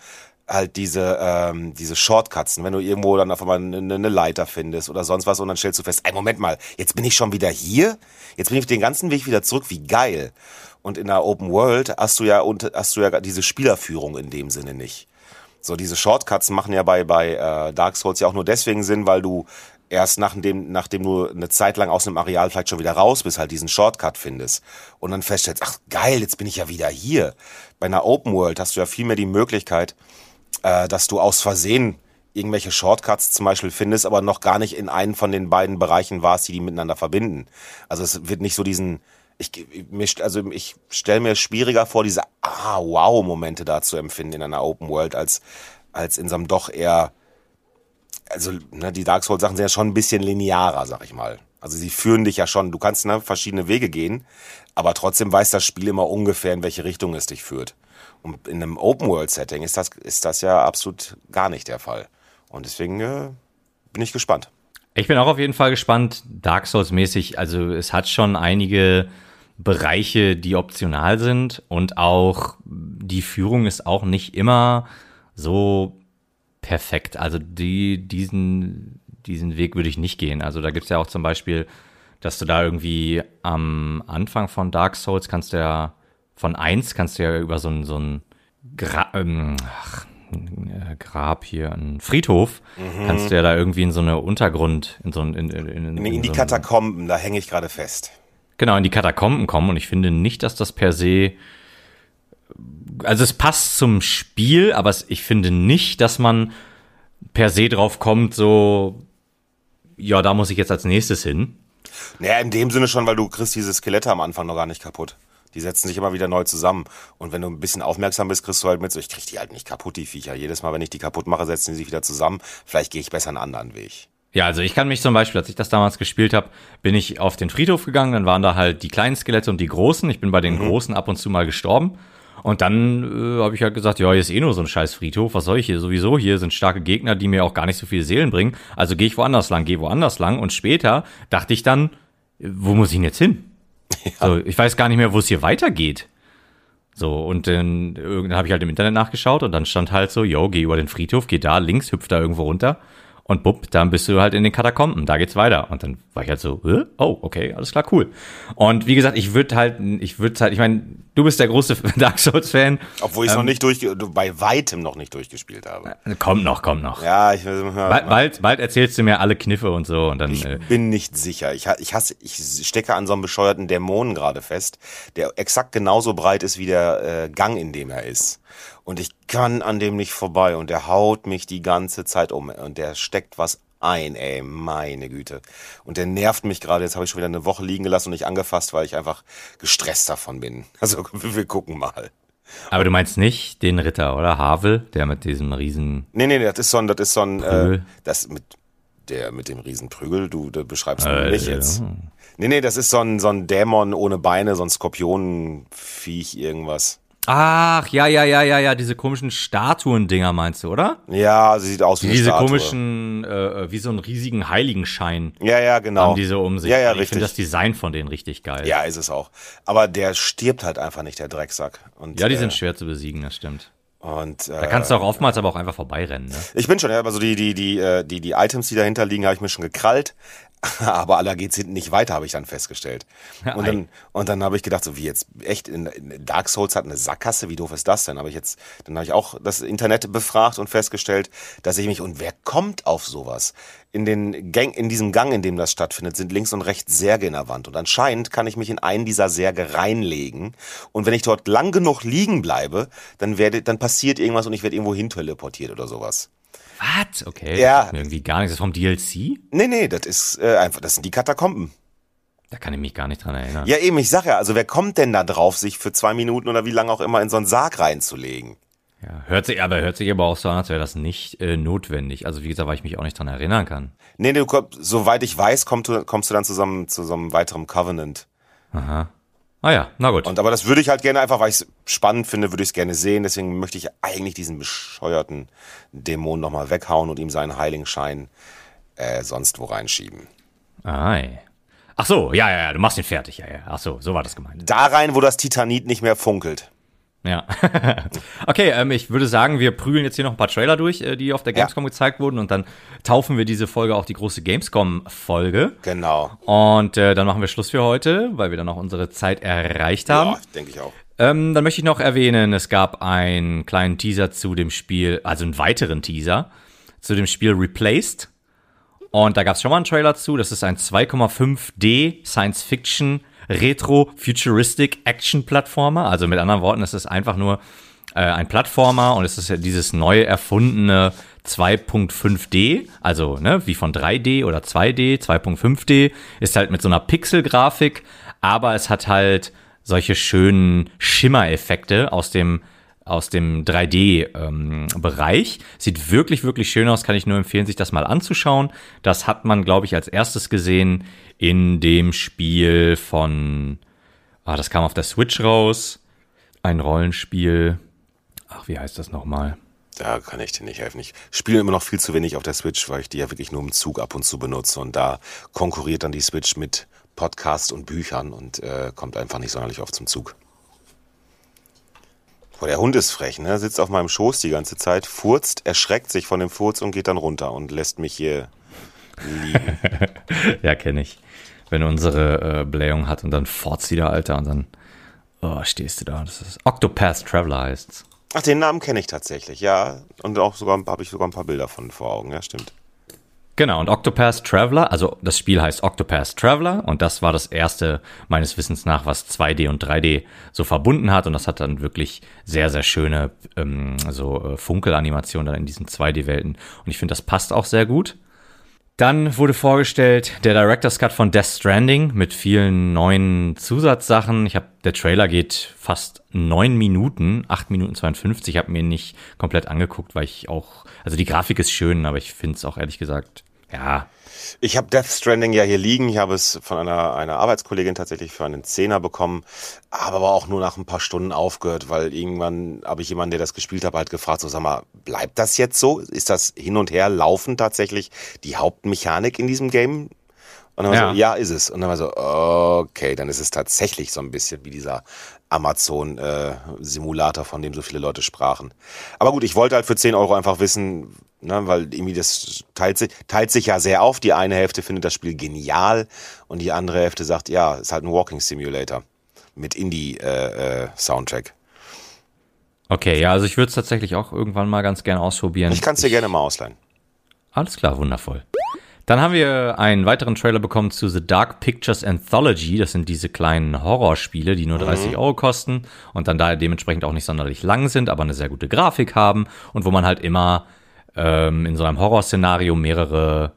halt diese, ähm, diese Shortcuts, wenn du irgendwo dann auf einmal eine, eine Leiter findest oder sonst was und dann stellst du fest, ey, Moment mal, jetzt bin ich schon wieder hier? Jetzt bin ich den ganzen Weg wieder zurück, wie geil. Und in der Open World hast du ja, und hast du ja diese Spielerführung in dem Sinne nicht. So, diese Shortcuts machen ja bei, bei äh, Dark Souls ja auch nur deswegen Sinn, weil du erst nachdem, nachdem du eine Zeit lang aus einem Areal vielleicht schon wieder raus bist, halt diesen Shortcut findest und dann feststellst, ach geil, jetzt bin ich ja wieder hier. Bei einer Open World hast du ja viel mehr die Möglichkeit, äh, dass du aus Versehen irgendwelche Shortcuts zum Beispiel findest, aber noch gar nicht in einen von den beiden Bereichen warst, die die miteinander verbinden. Also es wird nicht so diesen, ich, mir, also ich stelle mir schwieriger vor, diese ah wow Momente da zu empfinden in einer Open World als als in so einem doch eher also ne, die Dark Souls Sachen sind ja schon ein bisschen linearer, sag ich mal. Also sie führen dich ja schon, du kannst ne, verschiedene Wege gehen, aber trotzdem weiß das Spiel immer ungefähr, in welche Richtung es dich führt. In einem Open-World-Setting ist das, ist das ja absolut gar nicht der Fall. Und deswegen äh, bin ich gespannt. Ich bin auch auf jeden Fall gespannt, Dark Souls-mäßig. Also es hat schon einige Bereiche, die optional sind und auch die Führung ist auch nicht immer so perfekt. Also die, diesen, diesen Weg würde ich nicht gehen. Also da gibt es ja auch zum Beispiel, dass du da irgendwie am Anfang von Dark Souls kannst du ja von eins kannst du ja über so ein, so ein Gra ähm, ach, äh, Grab hier, ein Friedhof, mhm. kannst du ja da irgendwie in so eine Untergrund, in so ein, in, in, in, in, in die so Katakomben, da hänge ich gerade fest. Genau, in die Katakomben kommen und ich finde nicht, dass das per se also es passt zum Spiel, aber ich finde nicht, dass man per se drauf kommt, so, ja, da muss ich jetzt als nächstes hin. Naja, in dem Sinne schon, weil du kriegst diese Skelette am Anfang noch gar nicht kaputt. Die setzen sich immer wieder neu zusammen. Und wenn du ein bisschen aufmerksam bist, kriegst du halt mit, so, ich krieg die halt nicht kaputt, die Viecher. Jedes Mal, wenn ich die kaputt mache, setzen die sich wieder zusammen. Vielleicht gehe ich besser einen anderen Weg. Ja, also ich kann mich zum Beispiel, als ich das damals gespielt habe, bin ich auf den Friedhof gegangen, dann waren da halt die kleinen Skelette und die großen. Ich bin bei den mhm. großen ab und zu mal gestorben. Und dann äh, habe ich halt gesagt, ja, hier ist eh nur so ein scheiß Friedhof, was soll ich hier sowieso? Hier sind starke Gegner, die mir auch gar nicht so viele Seelen bringen. Also gehe ich woanders lang, gehe woanders lang. Und später dachte ich dann, wo muss ich denn jetzt hin? Ja. So, ich weiß gar nicht mehr, wo es hier weitergeht. So, und dann, dann habe ich halt im Internet nachgeschaut und dann stand halt so, yo, geh über den Friedhof, geh da links, hüpf da irgendwo runter. Und bupp, dann bist du halt in den Katakomben, da geht's weiter. Und dann war ich halt so, oh, okay, alles klar, cool. Und wie gesagt, ich würde halt, ich würde halt, ich meine, du bist der große Dark Souls-Fan. Obwohl ich es ähm, noch nicht durch, bei weitem noch nicht durchgespielt habe. Äh, kommt noch, kommt noch. Ja, ich bald, bald, bald erzählst du mir alle Kniffe und so und dann. Ich äh, bin nicht sicher. Ich, ich hasse, ich stecke an so einem bescheuerten Dämonen gerade fest, der exakt genauso breit ist wie der äh, Gang, in dem er ist. Und ich kann an dem nicht vorbei und der haut mich die ganze Zeit um und der steckt was ein, ey, meine Güte. Und der nervt mich gerade. Jetzt habe ich schon wieder eine Woche liegen gelassen und nicht angefasst, weil ich einfach gestresst davon bin. Also wir gucken mal. Aber du meinst nicht den Ritter, oder? Havel, der mit diesem riesen. Nee, nee, das ist so ein, das ist so ein, äh, das mit, der mit dem riesen Prügel, du, du beschreibst äh, mich jetzt. Ja. Nee, nee, das ist so ein, so ein Dämon ohne Beine, so ein Skorpionenviech, irgendwas. Ach, ja, ja, ja, ja, ja, diese komischen Statuen-Dinger meinst du, oder? Ja, sie sieht aus wie diese eine. Diese komischen, äh, wie so einen riesigen Heiligenschein. Ja, ja, genau. Haben diese um sich. Ja, ja, ich richtig. finde das Design von denen richtig geil. Ja, ist es auch. Aber der stirbt halt einfach nicht, der Drecksack. Und, ja, die äh, sind schwer zu besiegen, das stimmt. Und, äh, da kannst du auch oftmals aber auch einfach vorbeirennen, ne? Ich bin schon, ja, also die, die, die, äh, die, die Items, die dahinter liegen, habe ich mir schon gekrallt. aber aller geht's hinten nicht weiter, habe ich dann festgestellt. Und dann, und dann habe ich gedacht, so wie jetzt, echt, in, in Dark Souls hat eine Sackgasse, wie doof ist das denn? Aber ich jetzt, dann habe ich auch das Internet befragt und festgestellt, dass ich mich, und wer kommt auf sowas? In den Gang, in diesem Gang, in dem das stattfindet, sind links und rechts Särge in der Wand. Und anscheinend kann ich mich in einen dieser Särge reinlegen. Und wenn ich dort lang genug liegen bleibe, dann werde, dann passiert irgendwas und ich werde irgendwo hin teleportiert oder sowas. Was? Okay. Ja. Irgendwie gar nichts. Das ist vom DLC? Nee, nee, das ist äh, einfach, das sind die Katakomben. Da kann ich mich gar nicht dran erinnern. Ja, eben, ich sag ja, also wer kommt denn da drauf, sich für zwei Minuten oder wie lange auch immer in so einen Sarg reinzulegen? Ja, hört sich, aber hört sich aber auch so an, als wäre das nicht äh, notwendig. Also wie gesagt, weil ich mich auch nicht dran erinnern kann. Nee, du, soweit ich weiß, kommst du, kommst du dann zusammen zu so einem weiteren Covenant. Aha. Ah ja, na gut. Und aber das würde ich halt gerne einfach, weil ich es spannend finde, würde ich es gerne sehen. Deswegen möchte ich eigentlich diesen bescheuerten Dämon nochmal weghauen und ihm seinen Heiligenschein äh, sonst wo reinschieben. Ei. Ach so, ja, ja, ja, du machst ihn fertig, ja, ja. Ach so, so war das gemeint. Da rein, wo das Titanit nicht mehr funkelt. Ja. okay, ähm, ich würde sagen, wir prügeln jetzt hier noch ein paar Trailer durch, äh, die auf der Gamescom ja. gezeigt wurden und dann taufen wir diese Folge auch die große Gamescom-Folge. Genau. Und äh, dann machen wir Schluss für heute, weil wir dann auch unsere Zeit erreicht haben. Ja, denke ich auch. Ähm, dann möchte ich noch erwähnen, es gab einen kleinen Teaser zu dem Spiel, also einen weiteren Teaser zu dem Spiel Replaced. Und da gab es schon mal einen Trailer zu. Das ist ein 2,5D Science Fiction Retro Futuristic Action Plattformer. Also mit anderen Worten, es ist einfach nur äh, ein Plattformer und es ist ja dieses neu erfundene 2.5D, also ne, wie von 3D oder 2D, 2.5D, ist halt mit so einer Pixelgrafik, aber es hat halt solche schönen Schimmereffekte aus dem aus dem 3D-Bereich. Ähm, Sieht wirklich, wirklich schön aus, kann ich nur empfehlen, sich das mal anzuschauen. Das hat man, glaube ich, als erstes gesehen in dem Spiel von, ah, das kam auf der Switch raus. Ein Rollenspiel. Ach, wie heißt das nochmal? Da kann ich dir nicht helfen. Ich spiele immer noch viel zu wenig auf der Switch, weil ich die ja wirklich nur im Zug ab und zu benutze. Und da konkurriert dann die Switch mit Podcasts und Büchern und äh, kommt einfach nicht sonderlich oft zum Zug. Boah, der Hund ist frech, ne? Sitzt auf meinem Schoß die ganze Zeit, furzt, erschreckt sich von dem Furz und geht dann runter und lässt mich hier liegen. ja, kenne ich. Wenn unsere äh, Blähung hat und dann forzt wieder, Alter, und dann oh, stehst du da. Das ist Octopath Traveler heißt's. Ach, den Namen kenne ich tatsächlich, ja. Und auch sogar habe ich sogar ein paar Bilder von vor Augen, ja, stimmt. Genau, und Octopath Traveler, also das Spiel heißt Octopath Traveler und das war das erste meines Wissens nach, was 2D und 3D so verbunden hat und das hat dann wirklich sehr, sehr schöne ähm, so äh, Funkelanimationen dann in diesen 2D-Welten und ich finde, das passt auch sehr gut. Dann wurde vorgestellt der Director's Cut von Death Stranding mit vielen neuen Zusatzsachen. Ich habe der Trailer geht fast neun Minuten, acht Minuten 52. Ich habe mir nicht komplett angeguckt, weil ich auch, also die Grafik ist schön, aber ich finde es auch ehrlich gesagt, ja, ich habe Death Stranding ja hier liegen. Ich habe es von einer, einer Arbeitskollegin tatsächlich für einen Zehner bekommen, habe aber auch nur nach ein paar Stunden aufgehört, weil irgendwann habe ich jemanden, der das gespielt hat, halt gefragt, so sag mal, bleibt das jetzt so? Ist das hin und her laufen tatsächlich die Hauptmechanik in diesem Game? Und dann war ja. so, ja, ist es. Und dann war so, okay, dann ist es tatsächlich so ein bisschen wie dieser Amazon-Simulator, äh, von dem so viele Leute sprachen. Aber gut, ich wollte halt für 10 Euro einfach wissen, ne, weil irgendwie das teilt sich, teilt sich ja sehr auf. Die eine Hälfte findet das Spiel genial und die andere Hälfte sagt, ja, ist halt ein Walking Simulator mit Indie-Soundtrack. Äh, äh, okay, ja, also ich würde es tatsächlich auch irgendwann mal ganz gerne ausprobieren. Ich kann es dir gerne mal ausleihen. Alles klar, wundervoll. Dann haben wir einen weiteren Trailer bekommen zu The Dark Pictures Anthology. Das sind diese kleinen Horrorspiele, die nur 30 mhm. Euro kosten und dann da dementsprechend auch nicht sonderlich lang sind, aber eine sehr gute Grafik haben und wo man halt immer ähm, in so einem Horrorszenario mehrere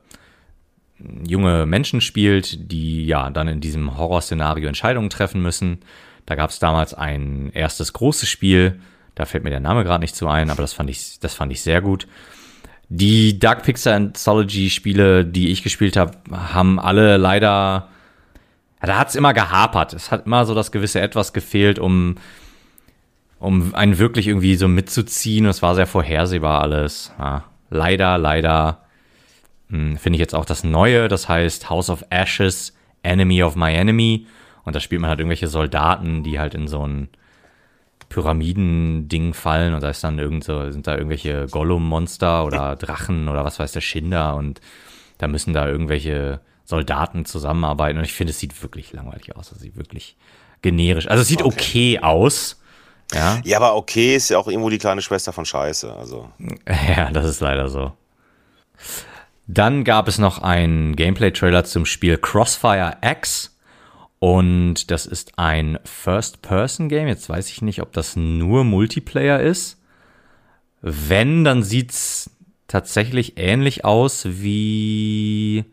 junge Menschen spielt, die ja dann in diesem Horrorszenario Entscheidungen treffen müssen. Da gab es damals ein erstes großes Spiel, da fällt mir der Name gerade nicht zu ein, aber das fand ich, das fand ich sehr gut. Die Dark Pixel Anthology Spiele, die ich gespielt habe, haben alle leider, da hat es immer gehapert. Es hat immer so das gewisse Etwas gefehlt, um, um einen wirklich irgendwie so mitzuziehen. Es war sehr vorhersehbar alles. Ja, leider, leider hm, finde ich jetzt auch das Neue, das heißt House of Ashes, Enemy of My Enemy. Und da spielt man halt irgendwelche Soldaten, die halt in so ein Pyramiden-Ding fallen und da ist dann irgend so, sind da irgendwelche Gollum-Monster oder Drachen oder was weiß der Schinder und da müssen da irgendwelche Soldaten zusammenarbeiten und ich finde, es sieht wirklich langweilig aus. Es sieht wirklich generisch. Also es sieht okay, okay aus. Ja. ja, aber okay ist ja auch irgendwo die kleine Schwester von Scheiße. Also. Ja, das ist leider so. Dann gab es noch einen Gameplay-Trailer zum Spiel Crossfire X. Und das ist ein First-Person-Game. Jetzt weiß ich nicht, ob das nur Multiplayer ist. Wenn, dann sieht's tatsächlich ähnlich aus wie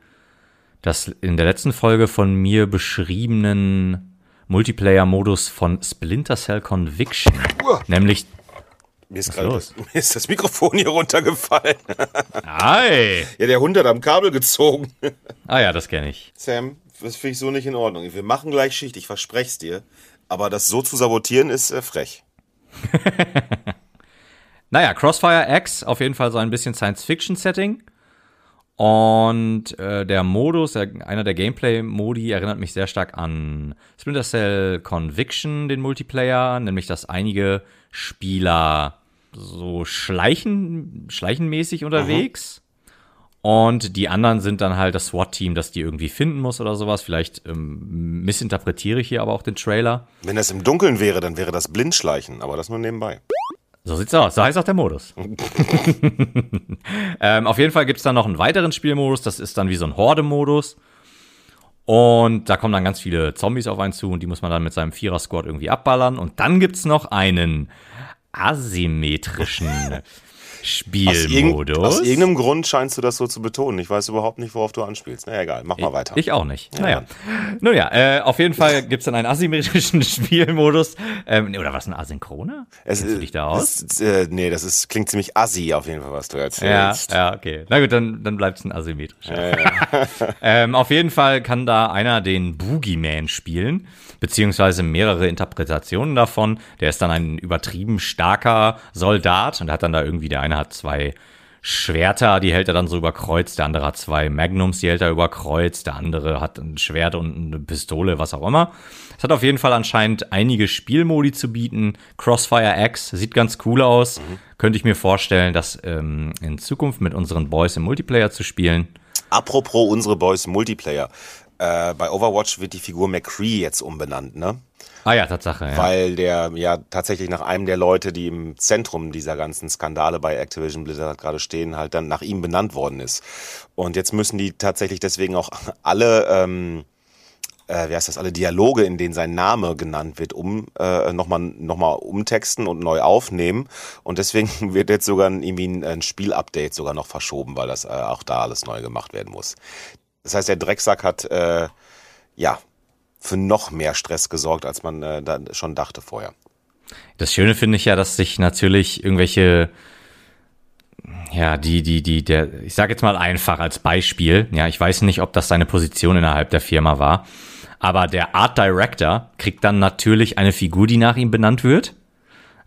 das in der letzten Folge von mir beschriebenen Multiplayer-Modus von Splinter Cell Conviction. Uh. Nämlich. Mir ist, grad, mir ist das Mikrofon hier runtergefallen. Ei. Ja, der Hund hat am Kabel gezogen. Ah ja, das kenne ich. Sam, das finde ich so nicht in Ordnung. Wir machen gleich Schicht, ich verspreche es dir. Aber das so zu sabotieren ist äh, frech. naja, Crossfire X, auf jeden Fall so ein bisschen Science-Fiction-Setting. Und äh, der Modus, einer der Gameplay-Modi erinnert mich sehr stark an Splinter Cell Conviction, den Multiplayer, nämlich dass einige Spieler so schleichen, schleichenmäßig unterwegs. Mhm. Und die anderen sind dann halt das SWAT-Team, das die irgendwie finden muss oder sowas. Vielleicht ähm, missinterpretiere ich hier aber auch den Trailer. Wenn das im Dunkeln wäre, dann wäre das Blindschleichen, aber das nur nebenbei. So sieht's aus. So heißt auch der Modus. ähm, auf jeden Fall gibt's dann noch einen weiteren Spielmodus. Das ist dann wie so ein Horde-Modus. Und da kommen dann ganz viele Zombies auf einen zu und die muss man dann mit seinem Vierer-Squad irgendwie abballern. Und dann gibt's noch einen asymmetrischen Spielmodus. Aus, aus, irgendeinem Grund scheinst du das so zu betonen. Ich weiß überhaupt nicht, worauf du anspielst. Na egal, mach mal weiter. Ich auch nicht. Ja, naja. Nun ja, äh, auf jeden Fall gibt's dann einen asymmetrischen Spielmodus. Ähm, oder was, ein Asynchroner? Es, Kennst du dich da aus? Es, äh, nee, das ist, klingt ziemlich assi auf jeden Fall, was du erzählst. Ja, ja okay. Na gut, dann, dann bleibt's ein asymmetrischer. Ja. ähm, auf jeden Fall kann da einer den Boogeyman spielen beziehungsweise mehrere Interpretationen davon. Der ist dann ein übertrieben starker Soldat und hat dann da irgendwie, der eine hat zwei Schwerter, die hält er dann so überkreuzt, der andere hat zwei Magnums, die hält er überkreuzt, der andere hat ein Schwert und eine Pistole, was auch immer. Es hat auf jeden Fall anscheinend einige Spielmodi zu bieten. Crossfire X sieht ganz cool aus. Mhm. Könnte ich mir vorstellen, das ähm, in Zukunft mit unseren Boys im Multiplayer zu spielen. Apropos unsere Boys im Multiplayer. Äh, bei Overwatch wird die Figur McCree jetzt umbenannt, ne? Ah ja, Tatsache. Ja. Weil der ja tatsächlich nach einem der Leute, die im Zentrum dieser ganzen Skandale bei Activision Blizzard gerade stehen, halt dann nach ihm benannt worden ist. Und jetzt müssen die tatsächlich deswegen auch alle, ähm, äh, wie heißt das, alle Dialoge, in denen sein Name genannt wird, um äh, nochmal noch mal umtexten und neu aufnehmen. Und deswegen wird jetzt sogar irgendwie ein, ein Spielupdate sogar noch verschoben, weil das äh, auch da alles neu gemacht werden muss. Das heißt, der Drecksack hat äh, ja für noch mehr Stress gesorgt, als man äh, da schon dachte vorher. Das Schöne finde ich ja, dass sich natürlich irgendwelche ja, die, die, die, der, ich sage jetzt mal einfach als Beispiel, ja, ich weiß nicht, ob das seine Position innerhalb der Firma war, aber der Art Director kriegt dann natürlich eine Figur, die nach ihm benannt wird.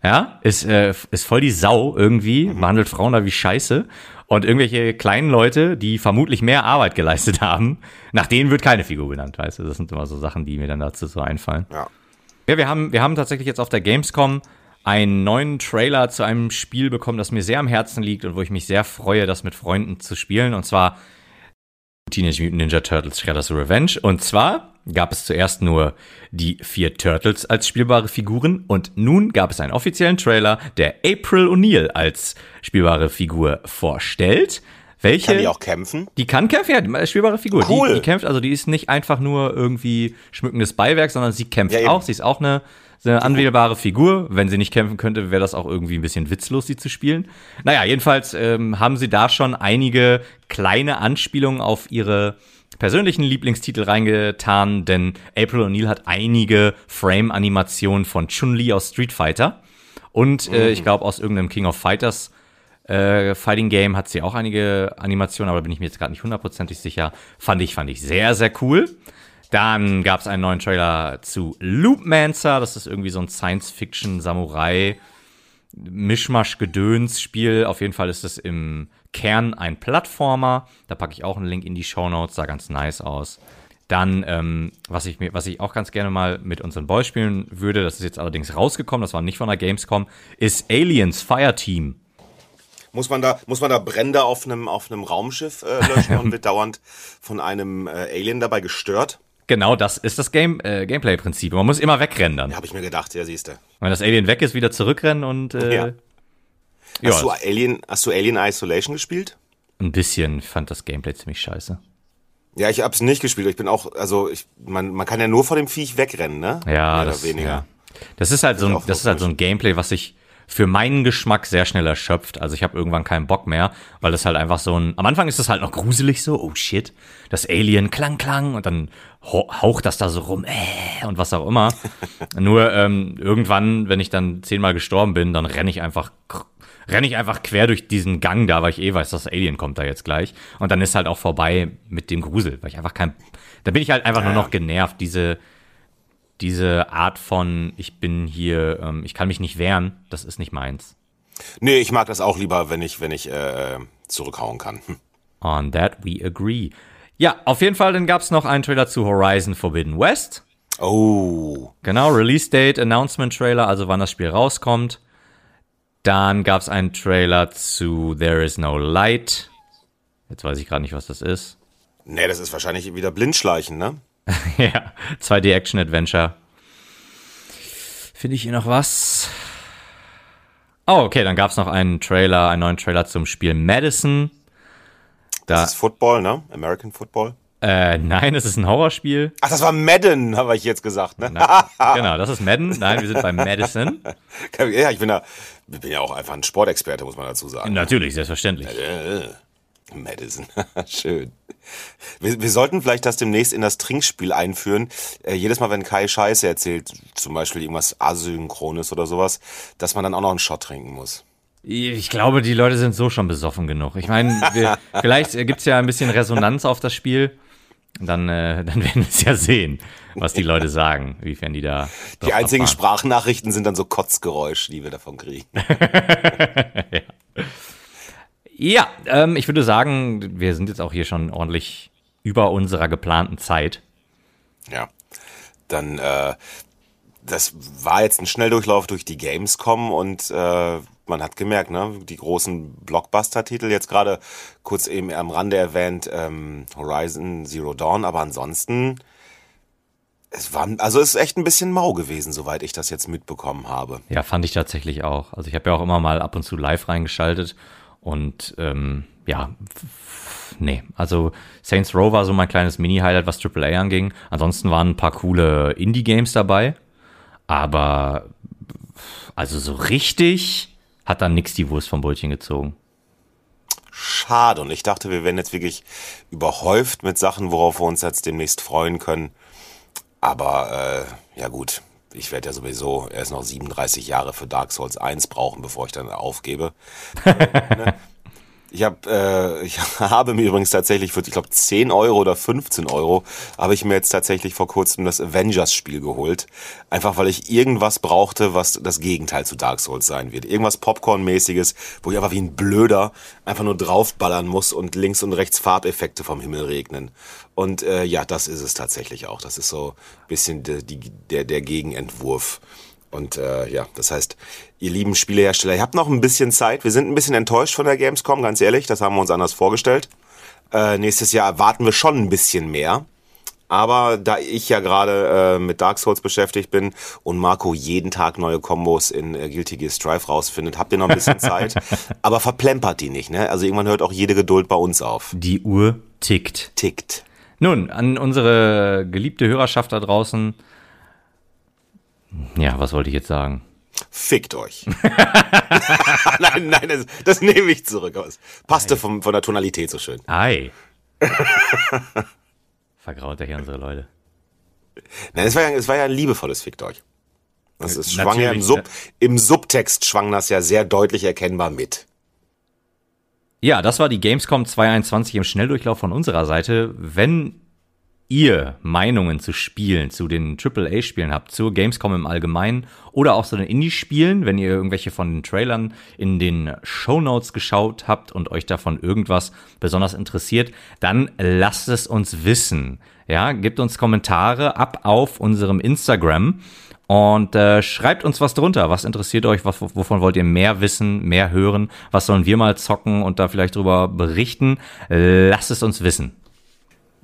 Ja, ist, äh, ist voll die Sau irgendwie, mhm. behandelt Frauen da wie Scheiße. Und irgendwelche kleinen Leute, die vermutlich mehr Arbeit geleistet haben, nach denen wird keine Figur benannt, weißt du? Das sind immer so Sachen, die mir dann dazu so einfallen. Ja. Ja, wir haben, wir haben tatsächlich jetzt auf der Gamescom einen neuen Trailer zu einem Spiel bekommen, das mir sehr am Herzen liegt und wo ich mich sehr freue, das mit Freunden zu spielen. Und zwar Teenage Mutant Ninja Turtles Shredder's Revenge. Und zwar gab es zuerst nur die vier Turtles als spielbare Figuren und nun gab es einen offiziellen Trailer, der April O'Neil als spielbare Figur vorstellt. Welche, kann die auch kämpfen? Die kann kämpfen, ja, spielbare Figur. Cool. Die, die kämpft, also die ist nicht einfach nur irgendwie schmückendes Beiwerk, sondern sie kämpft ja, auch. Sie ist auch eine eine anwählbare Figur. Wenn sie nicht kämpfen könnte, wäre das auch irgendwie ein bisschen witzlos, sie zu spielen. Naja, jedenfalls ähm, haben sie da schon einige kleine Anspielungen auf ihre persönlichen Lieblingstitel reingetan, denn April O'Neil hat einige Frame-Animationen von Chun-Li aus Street Fighter. Und äh, ich glaube, aus irgendeinem King of Fighters äh, Fighting Game hat sie auch einige Animationen, aber da bin ich mir jetzt gerade nicht hundertprozentig sicher. Fand ich, fand ich sehr, sehr cool. Dann gab es einen neuen Trailer zu Loopmancer. Das ist irgendwie so ein Science-Fiction-Samurai. Mischmasch-Gedöns-Spiel. Auf jeden Fall ist es im Kern ein Plattformer. Da packe ich auch einen Link in die Show Notes. Sah ganz nice aus. Dann, ähm, was, ich mir, was ich auch ganz gerne mal mit unseren Boys spielen würde, das ist jetzt allerdings rausgekommen, das war nicht von der Gamescom, ist Aliens Fireteam. Muss man da, muss man da Brände auf einem, auf einem Raumschiff äh, löschen und wird dauernd von einem äh, Alien dabei gestört? Genau, das ist das Game, äh, Gameplay-Prinzip. Man muss immer wegrennen dann. Ja, habe ich mir gedacht, ja, siehste. Wenn das Alien weg ist, wieder zurückrennen und äh, ja. Hast, ja. du Alien, hast du Alien Isolation gespielt? Ein bisschen. Ich fand das Gameplay ziemlich scheiße. Ja, ich hab's nicht gespielt. Ich bin auch, also ich, man, man kann ja nur vor dem Viech wegrennen, ne? Ja, Mehr das, weniger. Ja. Das ist halt so ein, das ist halt so ein Gameplay, was ich für meinen Geschmack sehr schnell erschöpft. Also ich habe irgendwann keinen Bock mehr, weil das halt einfach so ein. Am Anfang ist es halt noch gruselig so, oh shit, das Alien klang klang und dann haucht das da so rum äh, und was auch immer. Nur ähm, irgendwann, wenn ich dann zehnmal gestorben bin, dann renne ich einfach renne ich einfach quer durch diesen Gang da, weil ich eh weiß, das Alien kommt da jetzt gleich. Und dann ist halt auch vorbei mit dem Grusel, weil ich einfach kein. Da bin ich halt einfach nur noch genervt, diese diese Art von, ich bin hier, ähm, ich kann mich nicht wehren, das ist nicht meins. Nee, ich mag das auch lieber, wenn ich, wenn ich äh, zurückhauen kann. Hm. On that we agree. Ja, auf jeden Fall, dann gab es noch einen Trailer zu Horizon Forbidden West. Oh. Genau, Release Date, Announcement Trailer, also wann das Spiel rauskommt. Dann gab es einen Trailer zu There is no light. Jetzt weiß ich gerade nicht, was das ist. Nee, das ist wahrscheinlich wieder Blindschleichen, ne? ja, 2D Action Adventure. Finde ich hier noch was? Oh, okay, dann gab es noch einen Trailer, einen neuen Trailer zum Spiel Madison. Da, das ist Football, ne? American Football. Äh, nein, es ist ein Horrorspiel. Ach, das war Madden, habe ich jetzt gesagt, ne? Na, genau, das ist Madden. Nein, wir sind bei Madison. Ja, ich bin ja, ich bin ja auch einfach ein Sportexperte, muss man dazu sagen. Natürlich, selbstverständlich. Äh, Madison, schön. Wir, wir, sollten vielleicht das demnächst in das Trinkspiel einführen. Äh, jedes Mal, wenn Kai Scheiße erzählt, zum Beispiel irgendwas Asynchrones oder sowas, dass man dann auch noch einen Shot trinken muss. Ich glaube, die Leute sind so schon besoffen genug. Ich meine, vielleicht gibt's ja ein bisschen Resonanz auf das Spiel. Dann, äh, dann werden wir es ja sehen, was die Leute sagen, wiefern die da. Die einzigen abfahren. Sprachnachrichten sind dann so Kotzgeräusche, die wir davon kriegen. ja, ja ähm, ich würde sagen, wir sind jetzt auch hier schon ordentlich über unserer geplanten Zeit. Ja. Dann, äh, das war jetzt ein Schnelldurchlauf durch die Gamescom und äh, man hat gemerkt, ne, die großen Blockbuster-Titel, jetzt gerade kurz eben am Rande erwähnt, ähm, Horizon Zero Dawn, aber ansonsten, es war, also es ist echt ein bisschen mau gewesen, soweit ich das jetzt mitbekommen habe. Ja, fand ich tatsächlich auch. Also ich habe ja auch immer mal ab und zu live reingeschaltet und ähm, ja, nee, also Saints Row war so mein kleines Mini-Highlight, was AAA anging. Ansonsten waren ein paar coole Indie-Games dabei, aber also so richtig hat dann nix die Wurst vom Brötchen gezogen. Schade. Und ich dachte, wir werden jetzt wirklich überhäuft mit Sachen, worauf wir uns jetzt demnächst freuen können. Aber äh, ja gut, ich werde ja sowieso erst noch 37 Jahre für Dark Souls 1 brauchen, bevor ich dann aufgebe. ne? Ich, hab, äh, ich habe mir übrigens tatsächlich für, ich glaube, 10 Euro oder 15 Euro, habe ich mir jetzt tatsächlich vor kurzem das Avengers-Spiel geholt. Einfach weil ich irgendwas brauchte, was das Gegenteil zu Dark Souls sein wird. Irgendwas Popcorn-mäßiges, wo ich einfach wie ein Blöder einfach nur draufballern muss und links und rechts Farbeffekte vom Himmel regnen. Und äh, ja, das ist es tatsächlich auch. Das ist so ein bisschen de, die, der, der Gegenentwurf. Und äh, ja, das heißt, ihr lieben Spielehersteller, ihr habt noch ein bisschen Zeit. Wir sind ein bisschen enttäuscht von der Gamescom, ganz ehrlich. Das haben wir uns anders vorgestellt. Äh, nächstes Jahr erwarten wir schon ein bisschen mehr. Aber da ich ja gerade äh, mit Dark Souls beschäftigt bin und Marco jeden Tag neue Kombos in äh, Guilty Gear Strive rausfindet, habt ihr noch ein bisschen Zeit. Aber verplempert die nicht, ne? Also irgendwann hört auch jede Geduld bei uns auf. Die Uhr tickt. Tickt. Nun, an unsere geliebte Hörerschaft da draußen, ja, was wollte ich jetzt sagen? Fickt euch. nein, nein, das, das, nehme ich zurück. Es passte vom, von der Tonalität so schön. Ei. Vergraut er hier unsere Leute. Nein, es war ja, es war ja ein liebevolles Fickt euch. Das ist, schwang ja im, Sub, im Subtext schwang das ja sehr deutlich erkennbar mit. Ja, das war die Gamescom 221 im Schnelldurchlauf von unserer Seite. Wenn ihr Meinungen zu Spielen, zu den AAA-Spielen habt, zur Gamescom im Allgemeinen oder auch zu den Indie-Spielen, wenn ihr irgendwelche von den Trailern in den Show Notes geschaut habt und euch davon irgendwas besonders interessiert, dann lasst es uns wissen. Ja, gebt uns Kommentare ab auf unserem Instagram und äh, schreibt uns was drunter. Was interessiert euch? Was, wovon wollt ihr mehr wissen, mehr hören? Was sollen wir mal zocken und da vielleicht drüber berichten? Lasst es uns wissen.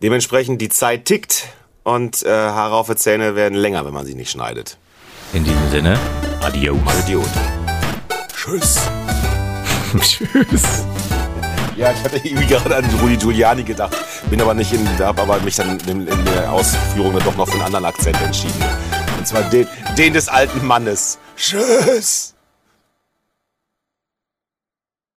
Dementsprechend die Zeit tickt und äh, Haare auf der Zähne werden länger, wenn man sie nicht schneidet. In diesem Sinne, adios. Adios. Tschüss. Tschüss. Ja, ich hatte irgendwie gerade an Rudi Giuliani gedacht, bin aber nicht in, habe aber mich dann in, in der Ausführung dann doch noch für einen anderen Akzent entschieden. Und zwar den, den des alten Mannes. Tschüss.